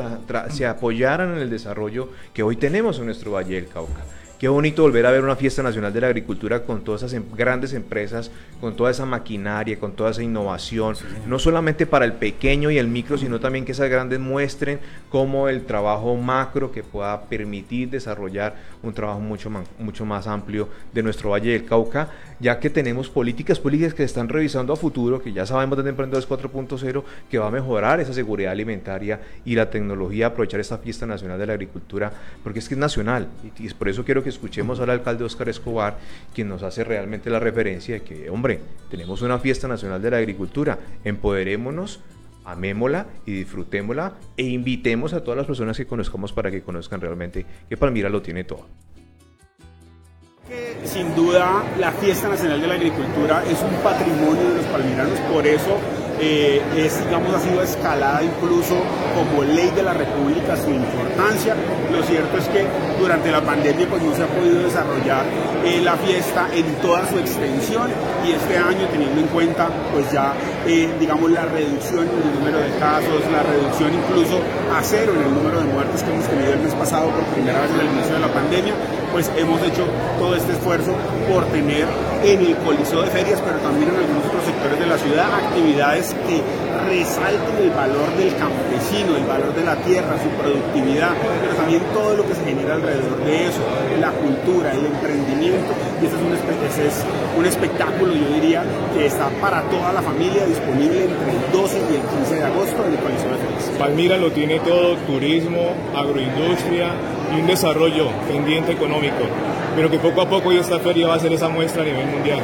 se apoyaran en el desarrollo que hoy tenemos en nuestro Valle del Cauca. Qué bonito volver a ver una fiesta nacional de la agricultura con todas esas em, grandes empresas, con toda esa maquinaria, con toda esa innovación, no solamente para el pequeño y el micro, sino también que esas grandes muestren cómo el trabajo macro que pueda permitir desarrollar un trabajo mucho más, mucho más amplio de nuestro Valle del Cauca, ya que tenemos políticas públicas que están revisando a futuro, que ya sabemos desde Emprendedores 4.0, que va a mejorar esa seguridad alimentaria y la tecnología, aprovechar esta fiesta nacional de la agricultura, porque es que es nacional, y, es por eso quiero que escuchemos al alcalde Oscar Escobar, quien nos hace realmente la referencia de que, hombre, tenemos una fiesta nacional de la agricultura, empoderémonos, amémosla y disfrutémosla e invitemos a todas las personas que conozcamos para que conozcan realmente que Palmira lo tiene todo. Sin duda, la fiesta nacional de la agricultura es un patrimonio de los palmiranos, por eso eh, digamos, ha sido escalada incluso como ley de la República su importancia. Lo cierto es que durante la pandemia pues no se ha podido desarrollar eh, la fiesta en toda su extensión y este año teniendo en cuenta pues ya eh, digamos la reducción en el número de casos, la reducción incluso a cero en el número de muertes que hemos tenido el mes pasado por primera vez en el inicio de la pandemia, pues hemos hecho todo este esfuerzo por tener en el Coliseo de Ferias, pero también en algunos otros sectores de la ciudad, actividades que resalten el valor del campesino, el valor de la tierra, su productividad, pero también todo lo que se genera alrededor de eso, la cultura, el emprendimiento. Y ese es un, es un espectáculo, yo diría, que está para toda la familia, disponible entre el 12 y el 15 de agosto en el Coliseo de Ferias. Palmira lo tiene todo, turismo, agroindustria y un desarrollo pendiente económico, pero que poco a poco esta feria va a ser esa muestra a nivel mundial.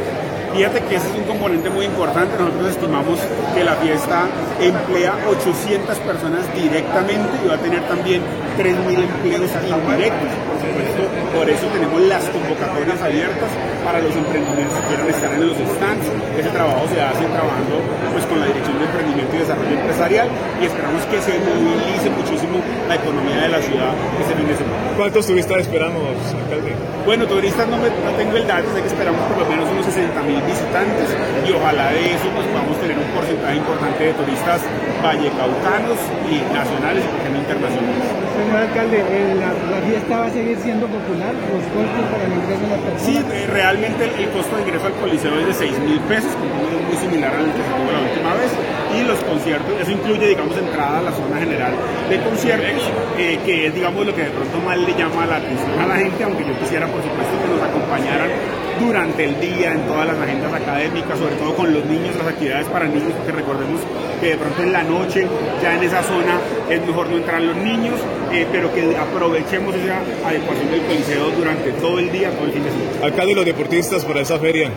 Fíjate que ese es un componente muy importante. Nosotros estimamos que la fiesta emplea 800 personas directamente y va a tener también 3.000 empleos indirectos. Por supuesto, por eso tenemos las convocatorias abiertas para los emprendimientos que quieran estar en los stands. Ese trabajo se hace trabajando pues, con la Dirección de Emprendimiento y Desarrollo Empresarial y esperamos que se movilice muchísimo la economía de la ciudad ese fin de semana. ¿Cuántos turistas esperamos, alcalde? Bueno, turistas no, me, no tengo el dato, sé que esperamos por lo menos unos 60 mil visitantes y ojalá de eso pues podamos tener un porcentaje importante de turistas vallecaucanos y nacionales y porque no internacionales. Señor alcalde, eh, la, fiesta va a seguir siendo popular, los costos para el ingreso de las personas. Sí, eh, realmente el, costo de ingreso al coliseo es de 6 mil pesos, muy similar al que se tuvo la última vez, y los conciertos, eso incluye, digamos, entrada a la zona general de conciertos, eh, que es, digamos, lo que de pronto más le llama la atención a la gente, aunque yo quisiera, por supuesto, que nos acompañaran durante el día en todas las agendas académicas, sobre todo con los niños, las actividades para niños, porque recordemos que de pronto en la noche, ya en esa zona, es mejor no entrar los niños, eh, pero que aprovechemos esa adecuación del coliseo durante todo el día, todo el fin de semana. Alcalde, los deportistas para esa feria.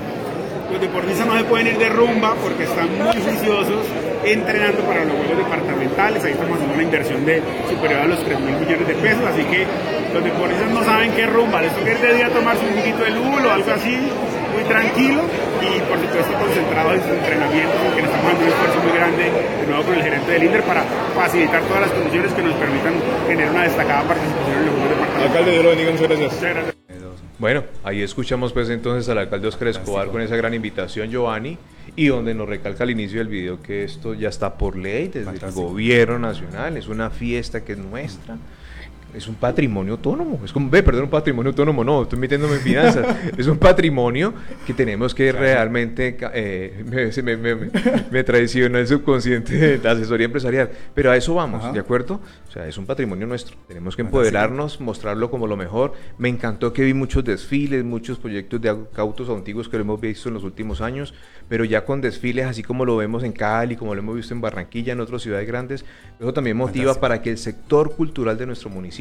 Los deportistas no se pueden ir de rumba porque están muy juiciosos entrenando para los juegos departamentales. Ahí estamos haciendo una inversión de superior a los 3 mil millones de pesos. Así que los deportistas no saben qué rumba. Les toca ir de día a tomarse un poquito de lulo o algo así, muy tranquilo y por supuesto concentrado en sus entrenamientos, porque estamos haciendo un esfuerzo muy grande de nuevo con el gerente del INDER para facilitar todas las condiciones que nos permitan tener una destacada participación en los juegos departamentales. Alcalde, lo bendiga, muchas gracias. Muchas gracias. Bueno, ahí escuchamos pues entonces al alcalde Oscar Escobar con esa gran invitación, Giovanni, y donde nos recalca al inicio del video que esto ya está por ley desde el gobierno nacional, es una fiesta que es nuestra es un patrimonio autónomo. Es como, ve, perdón, un patrimonio autónomo, no, estoy metiéndome en finanzas. es un patrimonio que tenemos que realmente, eh, me, me, me, traiciona el subconsciente de la asesoría empresarial, pero a eso vamos, ¿de acuerdo? O sea, es un patrimonio nuestro. Tenemos que empoderarnos, mostrarlo como lo mejor. Me encantó que vi muchos desfiles, muchos proyectos de autos antiguos que lo hemos visto en los últimos años, pero ya con desfiles así como lo vemos en Cali, como lo hemos visto en Barranquilla, en otras ciudades grandes, eso también motiva para que el sector cultural de nuestro municipio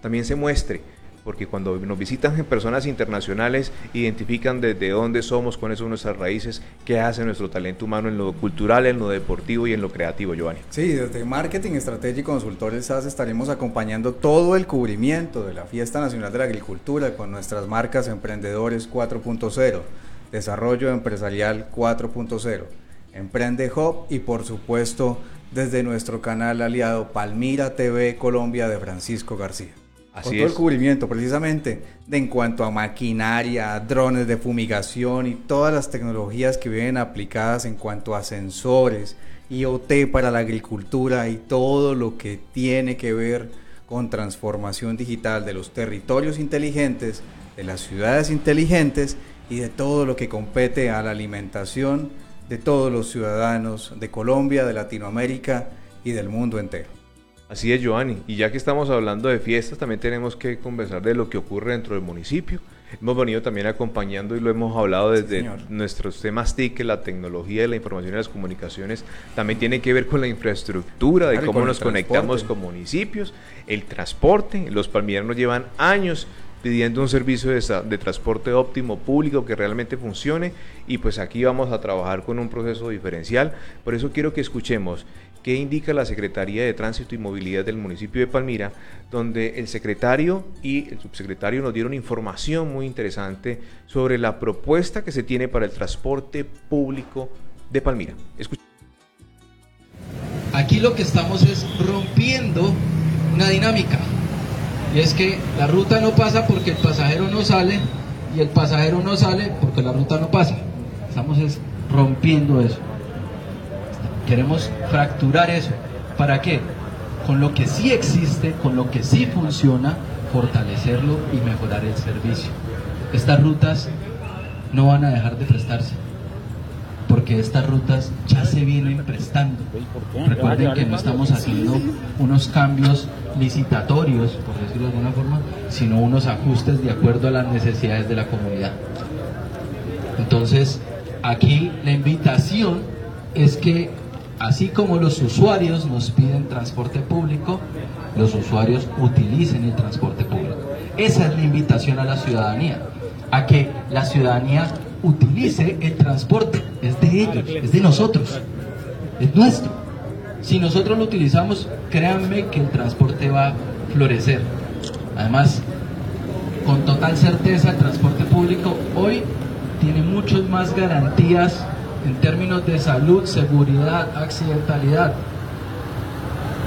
también se muestre porque cuando nos visitan personas internacionales, identifican desde dónde somos, cuáles son nuestras raíces, qué hace nuestro talento humano en lo cultural, en lo deportivo y en lo creativo, Giovanni. Sí, desde Marketing Estratégico Consultores SAS estaremos acompañando todo el cubrimiento de la Fiesta Nacional de la Agricultura con nuestras marcas Emprendedores 4.0, Desarrollo Empresarial 4.0, Emprende Hub y por supuesto desde nuestro canal aliado Palmira TV Colombia de Francisco García. Con todo el cubrimiento precisamente de en cuanto a maquinaria, drones de fumigación y todas las tecnologías que vienen aplicadas en cuanto a sensores, IoT para la agricultura y todo lo que tiene que ver con transformación digital de los territorios inteligentes, de las ciudades inteligentes y de todo lo que compete a la alimentación de todos los ciudadanos de Colombia, de Latinoamérica y del mundo entero. Así es, Giovanni. Y ya que estamos hablando de fiestas, también tenemos que conversar de lo que ocurre dentro del municipio. Hemos venido también acompañando y lo hemos hablado desde nuestros temas TIC, la tecnología la información y las comunicaciones también tiene que ver con la infraestructura, de cómo nos conectamos con municipios, el transporte. Los palmiranos llevan años pidiendo un servicio de, transporte óptimo público que realmente funcione y pues aquí vamos a trabajar con un proceso diferencial. Por eso quiero que escuchemos que indica la Secretaría de Tránsito y Movilidad del municipio de Palmira, donde el secretario y el subsecretario nos dieron información muy interesante sobre la propuesta que se tiene para el transporte público de Palmira. Aquí lo que estamos es rompiendo una dinámica. Y es que la ruta no pasa porque el pasajero no sale y el pasajero no sale porque la ruta no pasa. Estamos es rompiendo eso. Queremos fracturar eso. ¿Para qué? Con lo que sí existe, con lo que sí funciona, fortalecerlo y mejorar el servicio. Estas rutas no van a dejar de prestarse, porque estas rutas ya se vienen prestando. Recuerden que no estamos haciendo unos cambios licitatorios, por decirlo de alguna forma, sino unos ajustes de acuerdo a las necesidades de la comunidad. Entonces, aquí la invitación es que Así como los usuarios nos piden transporte público, los usuarios utilicen el transporte público. Esa es la invitación a la ciudadanía, a que la ciudadanía utilice el transporte. Es de ellos, es de nosotros, es nuestro. Si nosotros lo utilizamos, créanme que el transporte va a florecer. Además, con total certeza, el transporte público hoy tiene muchas más garantías en términos de salud, seguridad, accidentalidad,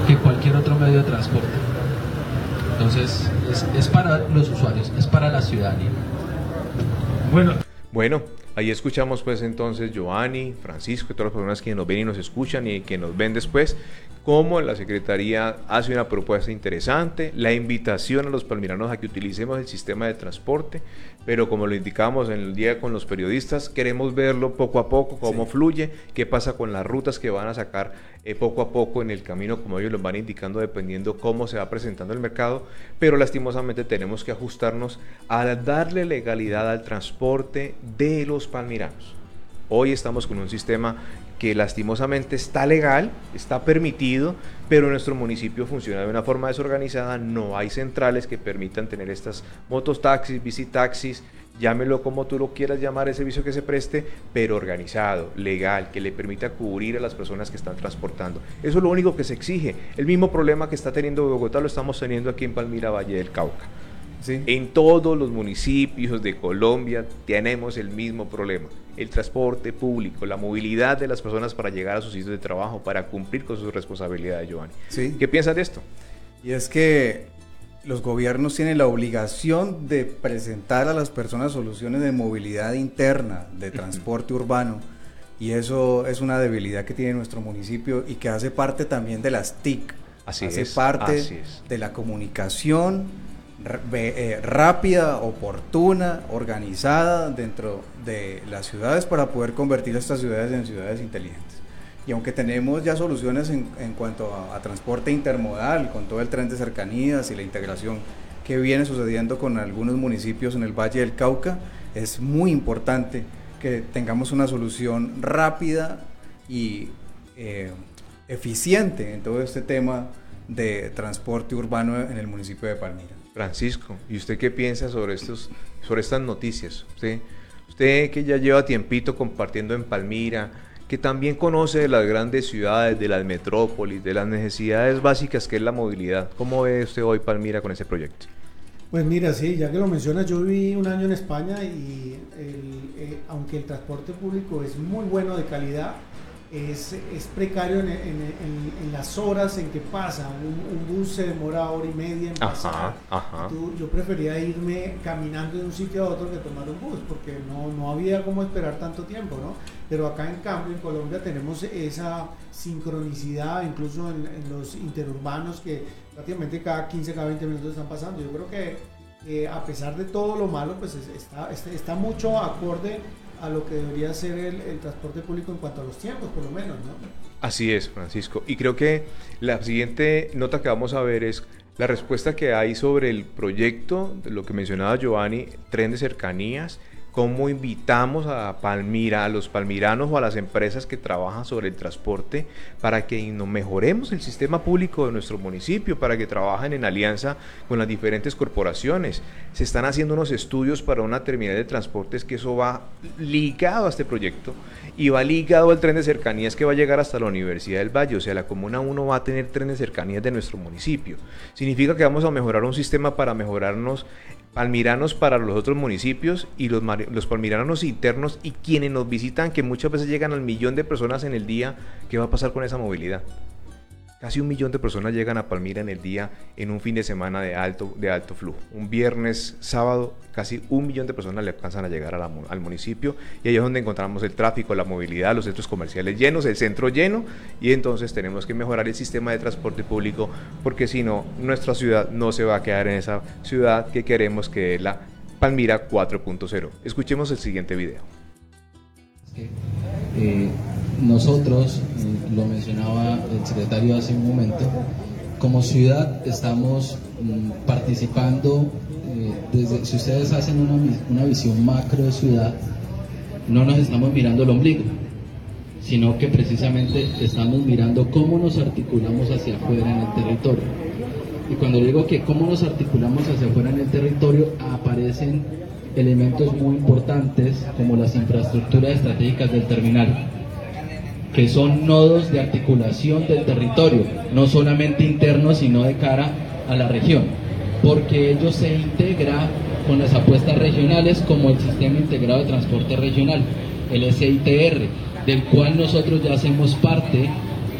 que cualquier otro medio de transporte. Entonces, es, para los usuarios, es para la ciudadanía. Bueno, bueno, ahí escuchamos pues entonces Giovanni, Francisco y todas las personas que nos ven y nos escuchan y que nos ven después, cómo la Secretaría hace una propuesta interesante, la invitación a los palmiranos a que utilicemos el sistema de transporte, pero como lo indicamos en el día con los periodistas, queremos verlo poco a poco, cómo fluye, qué pasa con las rutas que van a sacar eh, poco a poco en el camino, como ellos lo van indicando, dependiendo cómo se va presentando el mercado, pero lastimosamente tenemos que ajustarnos a darle legalidad al transporte de los palmiranos. Hoy estamos con un sistema que lastimosamente está legal, está permitido, pero nuestro municipio funciona de una forma desorganizada, no hay centrales que permitan tener estas motos taxis, visitaxis, llámelo como tú lo quieras llamar el servicio que se preste, pero organizado, legal, que le permita cubrir a las personas que están transportando. Eso es lo único que se exige. El mismo problema que está teniendo Bogotá lo estamos teniendo aquí en Palmira, Valle del Cauca. En todos los municipios de Colombia tenemos el mismo problema. El transporte público, la movilidad de las personas para llegar a sus sitios de trabajo, para cumplir con sus responsabilidades, Giovanni. ¿Qué piensas de esto? Y es que los gobiernos tienen la obligación de presentar a las personas soluciones de movilidad interna, de transporte urbano, y eso es una debilidad que tiene nuestro municipio y que hace parte también de las TIC Así hace parte de la comunicación eh, rápida, oportuna, organizada dentro de las ciudades para poder convertir estas ciudades en ciudades inteligentes. Y aunque tenemos ya soluciones en, cuanto a, transporte intermodal, con todo el tren de cercanías y la integración que viene sucediendo con algunos municipios en el Valle del Cauca, es muy importante que tengamos una solución rápida y eh, eficiente en todo este tema de transporte urbano en el municipio de Palmira. Francisco, ¿y usted qué piensa sobre, estos, sobre estas noticias? Usted, usted que ya lleva tiempito compartiendo en Palmira, que también conoce de las grandes ciudades, de las metrópolis, de las necesidades básicas que es la movilidad. ¿Cómo ve usted hoy Palmira con ese proyecto? Pues mira, sí, ya que lo mencionas, yo viví un año en España y eh, aunque el transporte público es muy bueno de calidad, es, es precario en, en, las horas en que pasa. Un, bus se demora hora y media en pasar. yo prefería irme caminando de un sitio a otro que tomar un bus, porque no, no había como esperar tanto tiempo, ¿no? Pero acá en cambio, en Colombia, tenemos esa sincronicidad, incluso en, los interurbanos, que prácticamente cada 15, cada 20 minutos están pasando. Yo creo que a pesar de todo lo malo, pues está, está, está mucho acorde a lo que debería ser el, transporte público en cuanto a los tiempos, por lo menos, ¿no? Así es, Francisco. Y creo que la siguiente nota que vamos a ver es la respuesta que hay sobre el proyecto, de lo que mencionaba Giovanni, tren de cercanías, cómo invitamos a Palmira, a los palmiranos o a las empresas que trabajan sobre el transporte para que mejoremos el sistema público de nuestro municipio, para que trabajen en alianza con las diferentes corporaciones. Se están haciendo unos estudios para una terminal de transportes que eso va ligado a este proyecto y va ligado al tren de cercanías que va a llegar hasta la Universidad del Valle, o sea, la Comuna 1 va a tener tren de cercanías de nuestro municipio. Significa que vamos a mejorar un sistema para mejorarnos palmiranos para los otros municipios y los, los palmiranos internos y quienes nos visitan, que muchas veces llegan al millón de personas en el día, ¿qué va a pasar con esa movilidad? Casi un millón de personas llegan a Palmira en el día en un fin de semana de alto, de alto flujo. Un viernes, sábado, casi un millón de personas le alcanzan a llegar al municipio y ahí es donde encontramos el tráfico, la movilidad, los centros comerciales llenos, el centro lleno y entonces tenemos que mejorar el sistema de transporte público porque si no, nuestra ciudad no se va a quedar en esa ciudad que queremos que es la Palmira 4.0. Escuchemos el siguiente video. Eh, nosotros, eh, lo mencionaba el secretario hace un momento, como ciudad estamos mm, participando, eh, si ustedes hacen una, visión macro de ciudad, no nos estamos mirando el ombligo, sino que precisamente estamos mirando cómo nos articulamos hacia afuera en el territorio. Y cuando digo que cómo nos articulamos hacia afuera en el territorio, aparecen elementos muy importantes como las infraestructuras estratégicas del terminal que son nodos de articulación del territorio, no solamente internos, sino de cara a la región, porque ello se integra con las apuestas regionales como el Sistema Integrado de Transporte Regional, el SITR, del cual nosotros ya hacemos parte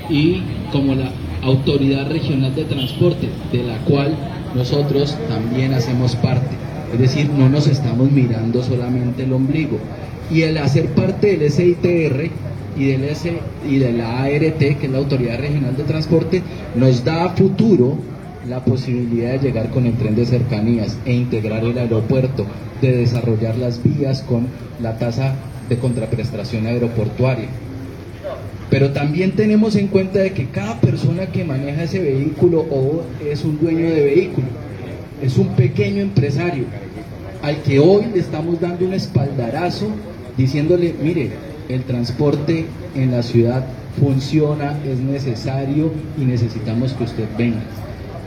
y como la Autoridad Regional de Transporte, de la cual nosotros también hacemos parte. Es decir, no nos estamos mirando solamente el ombligo. Y el hacer parte del SITR y del S y de la ART, que es la Autoridad Regional de Transporte, nos da a futuro la posibilidad de llegar con el tren de cercanías e integrar el aeropuerto, de desarrollar las vías con la tasa de contraprestación aeroportuaria. Pero también tenemos en cuenta de que cada persona que maneja ese vehículo o es un dueño de vehículo, es un pequeño empresario al que hoy le estamos dando un espaldarazo diciéndole, mire, el transporte en la ciudad funciona, es necesario y necesitamos que usted venga.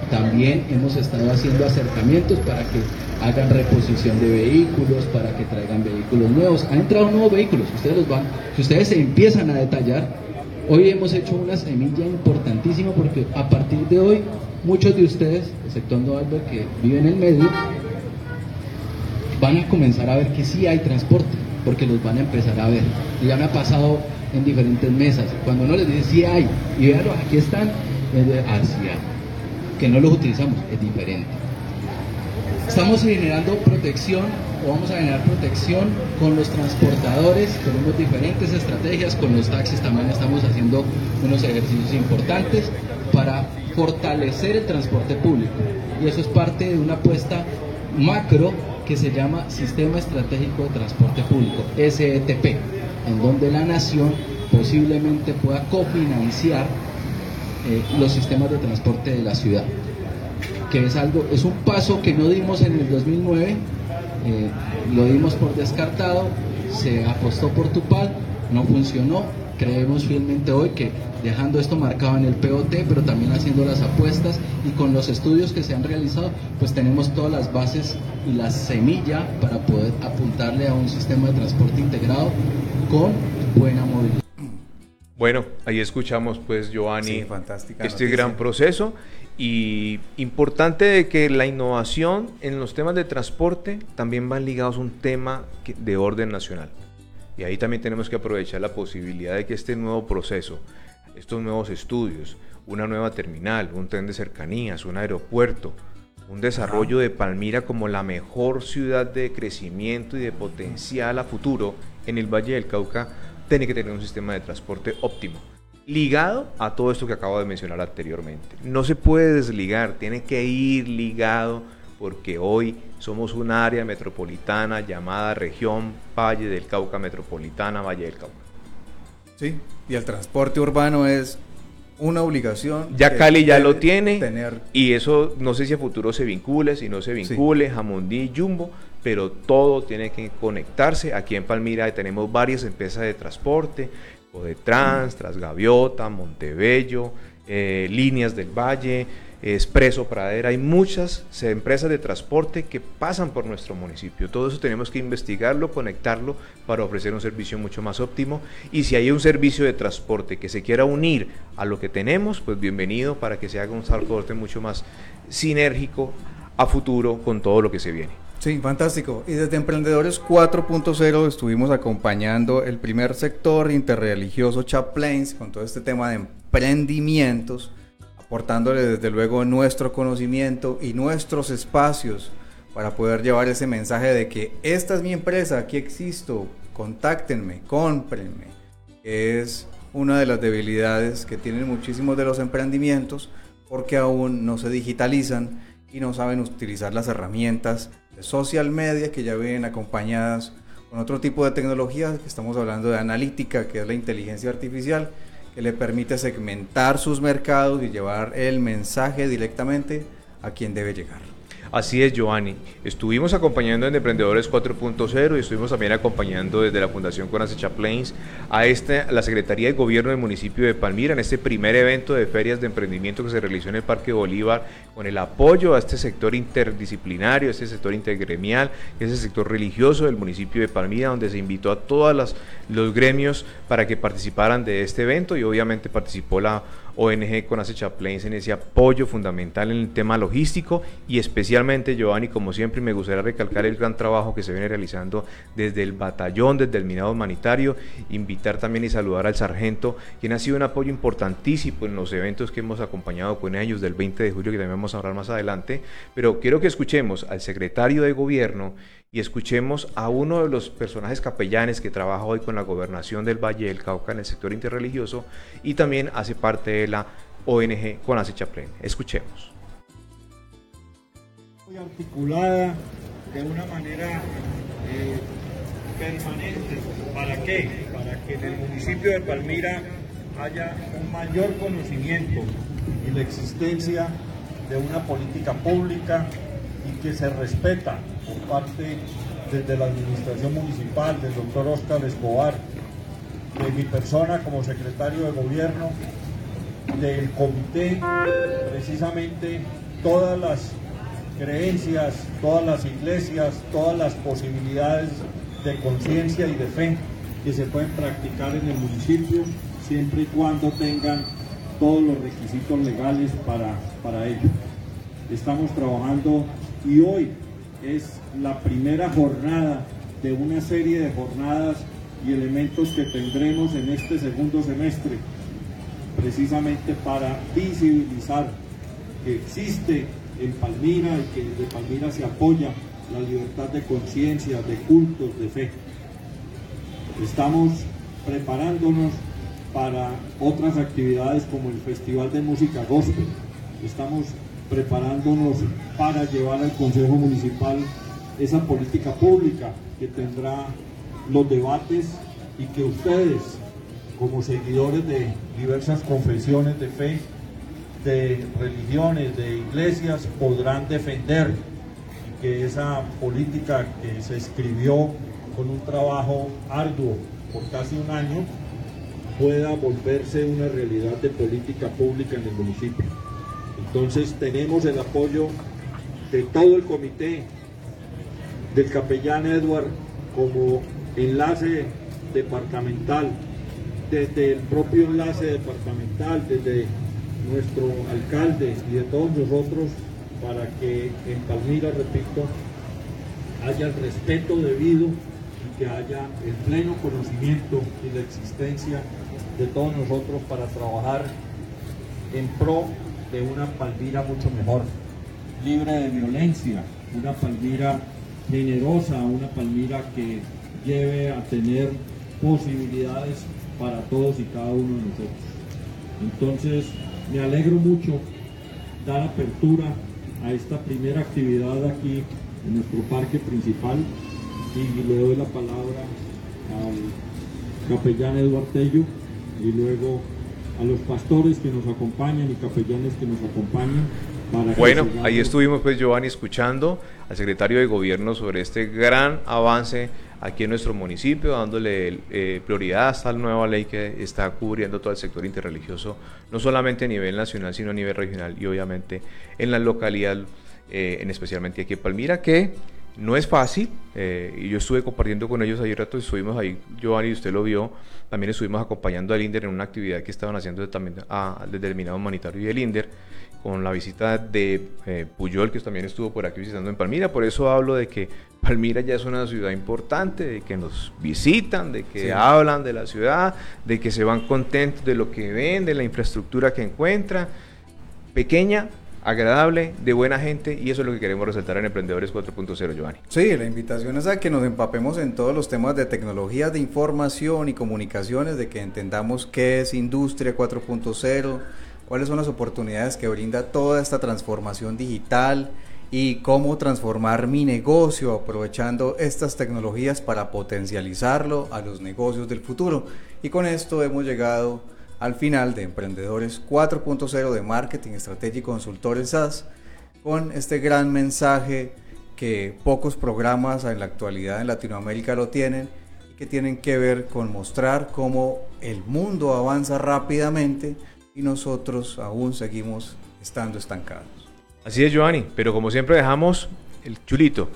También hemos estado haciendo acercamientos para que hagan reposición de vehículos, para que traigan vehículos nuevos. Han entrado nuevos vehículos, ustedes van, si ustedes se empiezan a detallar, hoy hemos hecho una semilla importantísima porque a partir de hoy muchos de ustedes, exceptuando Albert que vive en el medio, van a comenzar a ver que sí hay transporte porque los van a empezar a ver. Y ya me ha pasado en diferentes mesas. Cuando uno les dice sí hay, y veanlo, aquí están, hacia que no los utilizamos, es diferente. Estamos generando protección o vamos a generar protección con los transportadores, tenemos diferentes estrategias, con los taxis también estamos haciendo unos ejercicios importantes para fortalecer el transporte público. Y eso es parte de una apuesta macro que se llama Sistema Estratégico de Transporte Público, SETP, en donde la nación posiblemente pueda cofinanciar eh, los sistemas de transporte de la ciudad que es algo es un paso que no dimos en el 2009 eh, lo dimos por descartado se apostó por Tupal no funcionó creemos fielmente hoy que dejando esto marcado en el POT, pero también haciendo las apuestas y con los estudios que se han realizado, pues tenemos todas las bases y la semilla para poder apuntarle a un sistema de transporte integrado con buena movilidad. Bueno, ahí escuchamos pues Giovanni este gran proceso y importante de que la innovación en los temas de transporte también van ligados a un tema de orden nacional. Y ahí también tenemos que aprovechar la posibilidad de que este nuevo proceso, estos nuevos estudios, una nueva terminal, un tren de cercanías, un aeropuerto, un desarrollo de Palmira como la mejor ciudad de crecimiento y de potencial a futuro en el Valle del Cauca, tiene que tener un sistema de transporte óptimo, ligado a todo esto que acabo de mencionar anteriormente. No se puede desligar, tiene que ir ligado porque hoy somos un área metropolitana llamada región Valle del Cauca Metropolitana, Valle del Cauca. Sí, y el transporte urbano es una obligación. Ya Cali ya lo tiene tener. y eso no sé si a futuro se vincule, si no se vincule, Jamundí, Jumbo, pero todo tiene que conectarse. Aquí en Palmira tenemos varias empresas de transporte, Trans, Trasgaviota, Montebello, eh, Líneas del Valle, Expreso Pradera, hay muchas empresas de transporte que pasan por nuestro municipio. Todo eso tenemos que investigarlo, conectarlo para ofrecer un servicio mucho más óptimo. Y si hay un servicio de transporte que se quiera unir a lo que tenemos, pues bienvenido para que se haga un transporte mucho más sinérgico a futuro con todo lo que se viene. Sí, fantástico. Y desde Emprendedores 4.0 estuvimos acompañando el primer sector interreligioso Chaplains con todo este tema de emprendimientos aportándole desde luego nuestro conocimiento y nuestros espacios para poder llevar ese mensaje de que esta es mi empresa, aquí existo, contáctenme, cómprenme, es una de las debilidades que tienen muchísimos de los emprendimientos porque aún no se digitalizan y no saben utilizar las herramientas de social media que ya vienen acompañadas con otro tipo de tecnologías, que estamos hablando de analítica, que es la inteligencia artificial, que le permite segmentar sus mercados y llevar el mensaje directamente a quien debe llegar. Así es, Giovanni. Estuvimos acompañando en Emprendedores 4.0 y estuvimos también acompañando desde la Fundación Conace Chaplains a este, la Secretaría de Gobierno del municipio de Palmira en este primer evento de ferias de emprendimiento que se realizó en el Parque Bolívar con el apoyo a este sector interdisciplinario, a este sector intergremial, ese sector religioso del municipio de Palmira, donde se invitó a todos los gremios para que participaran de este evento y obviamente participó la ONG con Chaplains en ese apoyo fundamental en el tema logístico y especialmente Giovanni, como siempre me gustaría recalcar el gran trabajo que se viene realizando desde el batallón, desde el minado humanitario, invitar también y saludar al sargento, quien ha sido un apoyo importantísimo en los eventos que hemos acompañado con ellos del 20 de julio, que también vamos a hablar más adelante, pero quiero que escuchemos al secretario de gobierno y escuchemos a uno de los personajes capellanes que trabaja hoy con la gobernación del Valle del Cauca en el sector interreligioso y también hace parte de la ONG con Chaplin. Escuchemos. Muy articulada de una manera eh, permanente. ¿Para qué? Para que en el municipio de Palmira haya un mayor conocimiento y la existencia de una política pública y que se respeta por parte desde la administración municipal, del doctor Oscar Escobar, de mi persona como secretario de gobierno, del comité, precisamente todas las creencias, todas las iglesias, todas las posibilidades de conciencia y de fe que se pueden practicar en el municipio, siempre y cuando tengan todos los requisitos legales para, para ello. Estamos trabajando y hoy es la primera jornada de una serie de jornadas y elementos que tendremos en este segundo semestre, precisamente para visibilizar que existe en Palmira y que desde Palmira se apoya la libertad de conciencia, de cultos, de fe. Estamos preparándonos para otras actividades como el Festival de Música Gospel. Estamos preparándonos para llevar al Consejo Municipal esa política pública que tendrá los debates y que ustedes, como seguidores de diversas confesiones de fe, de religiones, de iglesias, podrán defender y que esa política que se escribió con un trabajo arduo por casi un año pueda volverse una realidad de política pública en el municipio. Entonces tenemos el apoyo de todo el comité, del capellán Edward como enlace departamental, desde el propio enlace departamental, desde nuestro alcalde y de todos nosotros, para que en Palmira, repito, haya el respeto debido y que haya el pleno conocimiento y la existencia de todos nosotros para trabajar en pro de una Palmira mucho mejor, libre de violencia, una Palmira generosa, una Palmira que lleve a tener posibilidades para todos y cada uno de nosotros. Entonces, me alegro mucho dar apertura a esta primera actividad aquí en nuestro parque principal y le doy la palabra al capellán Eduardo Tello y luego a los pastores que nos acompañan y capellanes que nos acompañan. Para bueno, ahí estuvimos pues Giovanni escuchando al secretario de gobierno sobre este gran avance aquí en nuestro municipio, dándole eh, prioridad a esta nueva ley que está cubriendo todo el sector interreligioso, no solamente a nivel nacional, sino a nivel regional y obviamente en la localidad, eh, en especialmente aquí en Palmira, que no es fácil, eh, y yo estuve compartiendo con ellos ayer rato, estuvimos ahí, Giovanni, usted lo vio, también estuvimos acompañando al INDER en una actividad que estaban haciendo también a, desde el Minado Humanitario y el INDER, con la visita de eh, Puyol, que también estuvo por aquí visitando en Palmira, por eso hablo de que Palmira ya es una ciudad importante, de que nos visitan, de que hablan de la ciudad, de que se van contentos de lo que ven, de la infraestructura que encuentran, pequeña, agradable, de buena gente y eso es lo que queremos resaltar en Emprendedores 4.0, Giovanni. Sí, la invitación es a que nos empapemos en todos los temas de tecnología de información y comunicaciones, de que entendamos qué es Industria 4.0, cuáles son las oportunidades que brinda toda esta transformación digital y cómo transformar mi negocio aprovechando estas tecnologías para potencializarlo a los negocios del futuro. Y con esto hemos llegado al final de Emprendedores 4.0 de Marketing Estratégico Consultores SAS con este gran mensaje que pocos programas en la actualidad en Latinoamérica lo tienen y que tienen que ver con mostrar cómo el mundo avanza rápidamente y nosotros aún seguimos estando estancados. Así es, Giovanni, pero como siempre dejamos el chulito,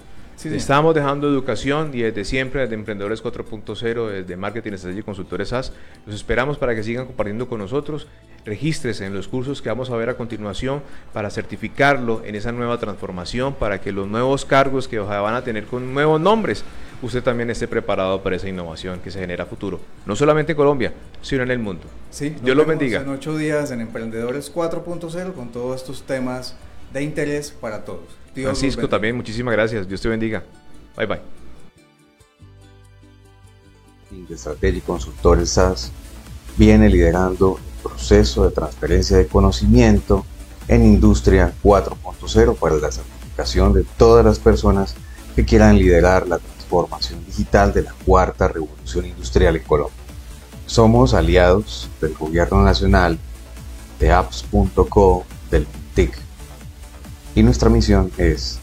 Estamos dejando educación y desde siempre, desde Emprendedores 4.0, desde Marketing Estrategia y Consultores SAS, los esperamos para que sigan compartiendo con nosotros. Regístrese en los cursos que vamos a ver a continuación para certificarlo en esa nueva transformación, para que los nuevos cargos que van a tener con nuevos nombres, usted también esté preparado para esa innovación que se genera a futuro, no solamente en Colombia, sino en el mundo. Sí, Dios lo bendiga. En ocho días en Emprendedores 4.0 con todos estos temas de interés para todos. Francisco también, muchísimas gracias. Dios te bendiga. Bye bye. De Estrategia y Consultores SAS viene liderando el proceso de transferencia de conocimiento en Industria 4.0 para la certificación de todas las personas que quieran liderar la transformación digital de la cuarta revolución industrial en Colombia. Somos aliados del Gobierno Nacional, de apps.co, del TIC y nuestra misión es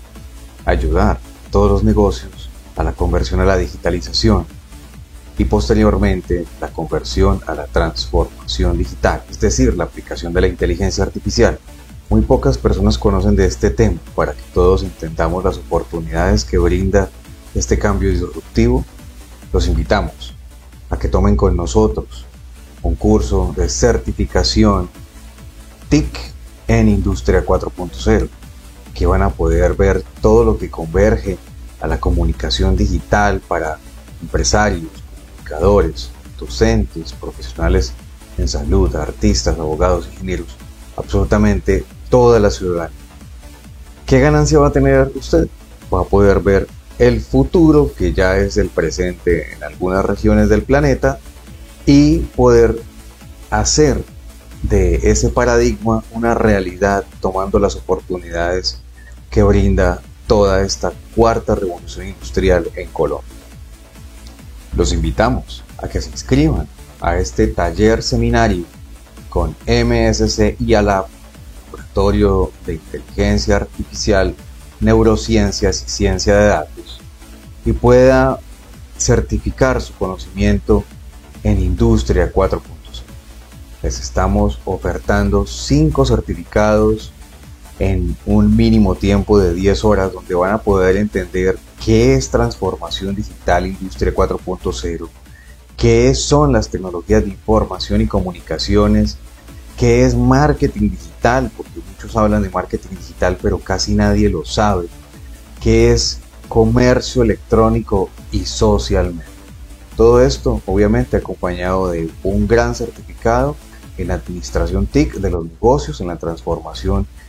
ayudar a todos los negocios a la conversión a la digitalización y posteriormente la conversión a la transformación digital, es decir, la aplicación de la inteligencia artificial. Muy pocas personas conocen de este tema para que todos entendamos las oportunidades que brinda este cambio disruptivo. Los invitamos a que tomen con nosotros un curso de certificación TIC en Industria 4.0 que van a poder ver todo lo que converge a la comunicación digital para empresarios, comunicadores, docentes, profesionales en salud, artistas, abogados, ingenieros, absolutamente toda la ciudadanía. ¿Qué ganancia va a tener usted? Va a poder ver el futuro que ya es el presente en algunas regiones del planeta y poder hacer de ese paradigma una realidad tomando las oportunidades que brinda toda esta cuarta revolución industrial en Colombia. Los invitamos a que se inscriban a este taller seminario con MSC y ALAB, Laboratorio de Inteligencia Artificial, Neurociencias y Ciencia de Datos, y pueda certificar su conocimiento en Industria 4.0. Les estamos ofertando 5 certificados en un mínimo tiempo de 10 horas donde van a poder entender qué es transformación digital Industria 4.0, qué son las tecnologías de información y comunicaciones, qué es marketing digital, porque muchos hablan de marketing digital pero casi nadie lo sabe, qué es comercio electrónico y social media. Todo esto obviamente acompañado de un gran certificado en administración TIC de los negocios, en la transformación digital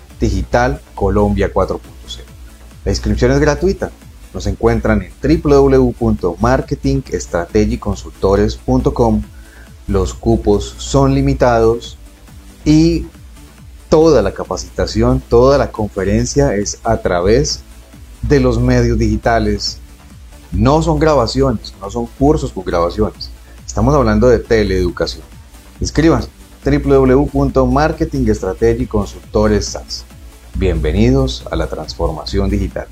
Colombia 4.0. La inscripción es gratuita. Nos encuentran en www.marketingstrategiconsultores.com. Los cupos son limitados y toda la capacitación, toda la conferencia es a través de los medios digitales. No son grabaciones, no son cursos con grabaciones. Estamos hablando de teleeducación. Inscríbanse www.marketingstrategiconsultores Bienvenidos a la transformación digital.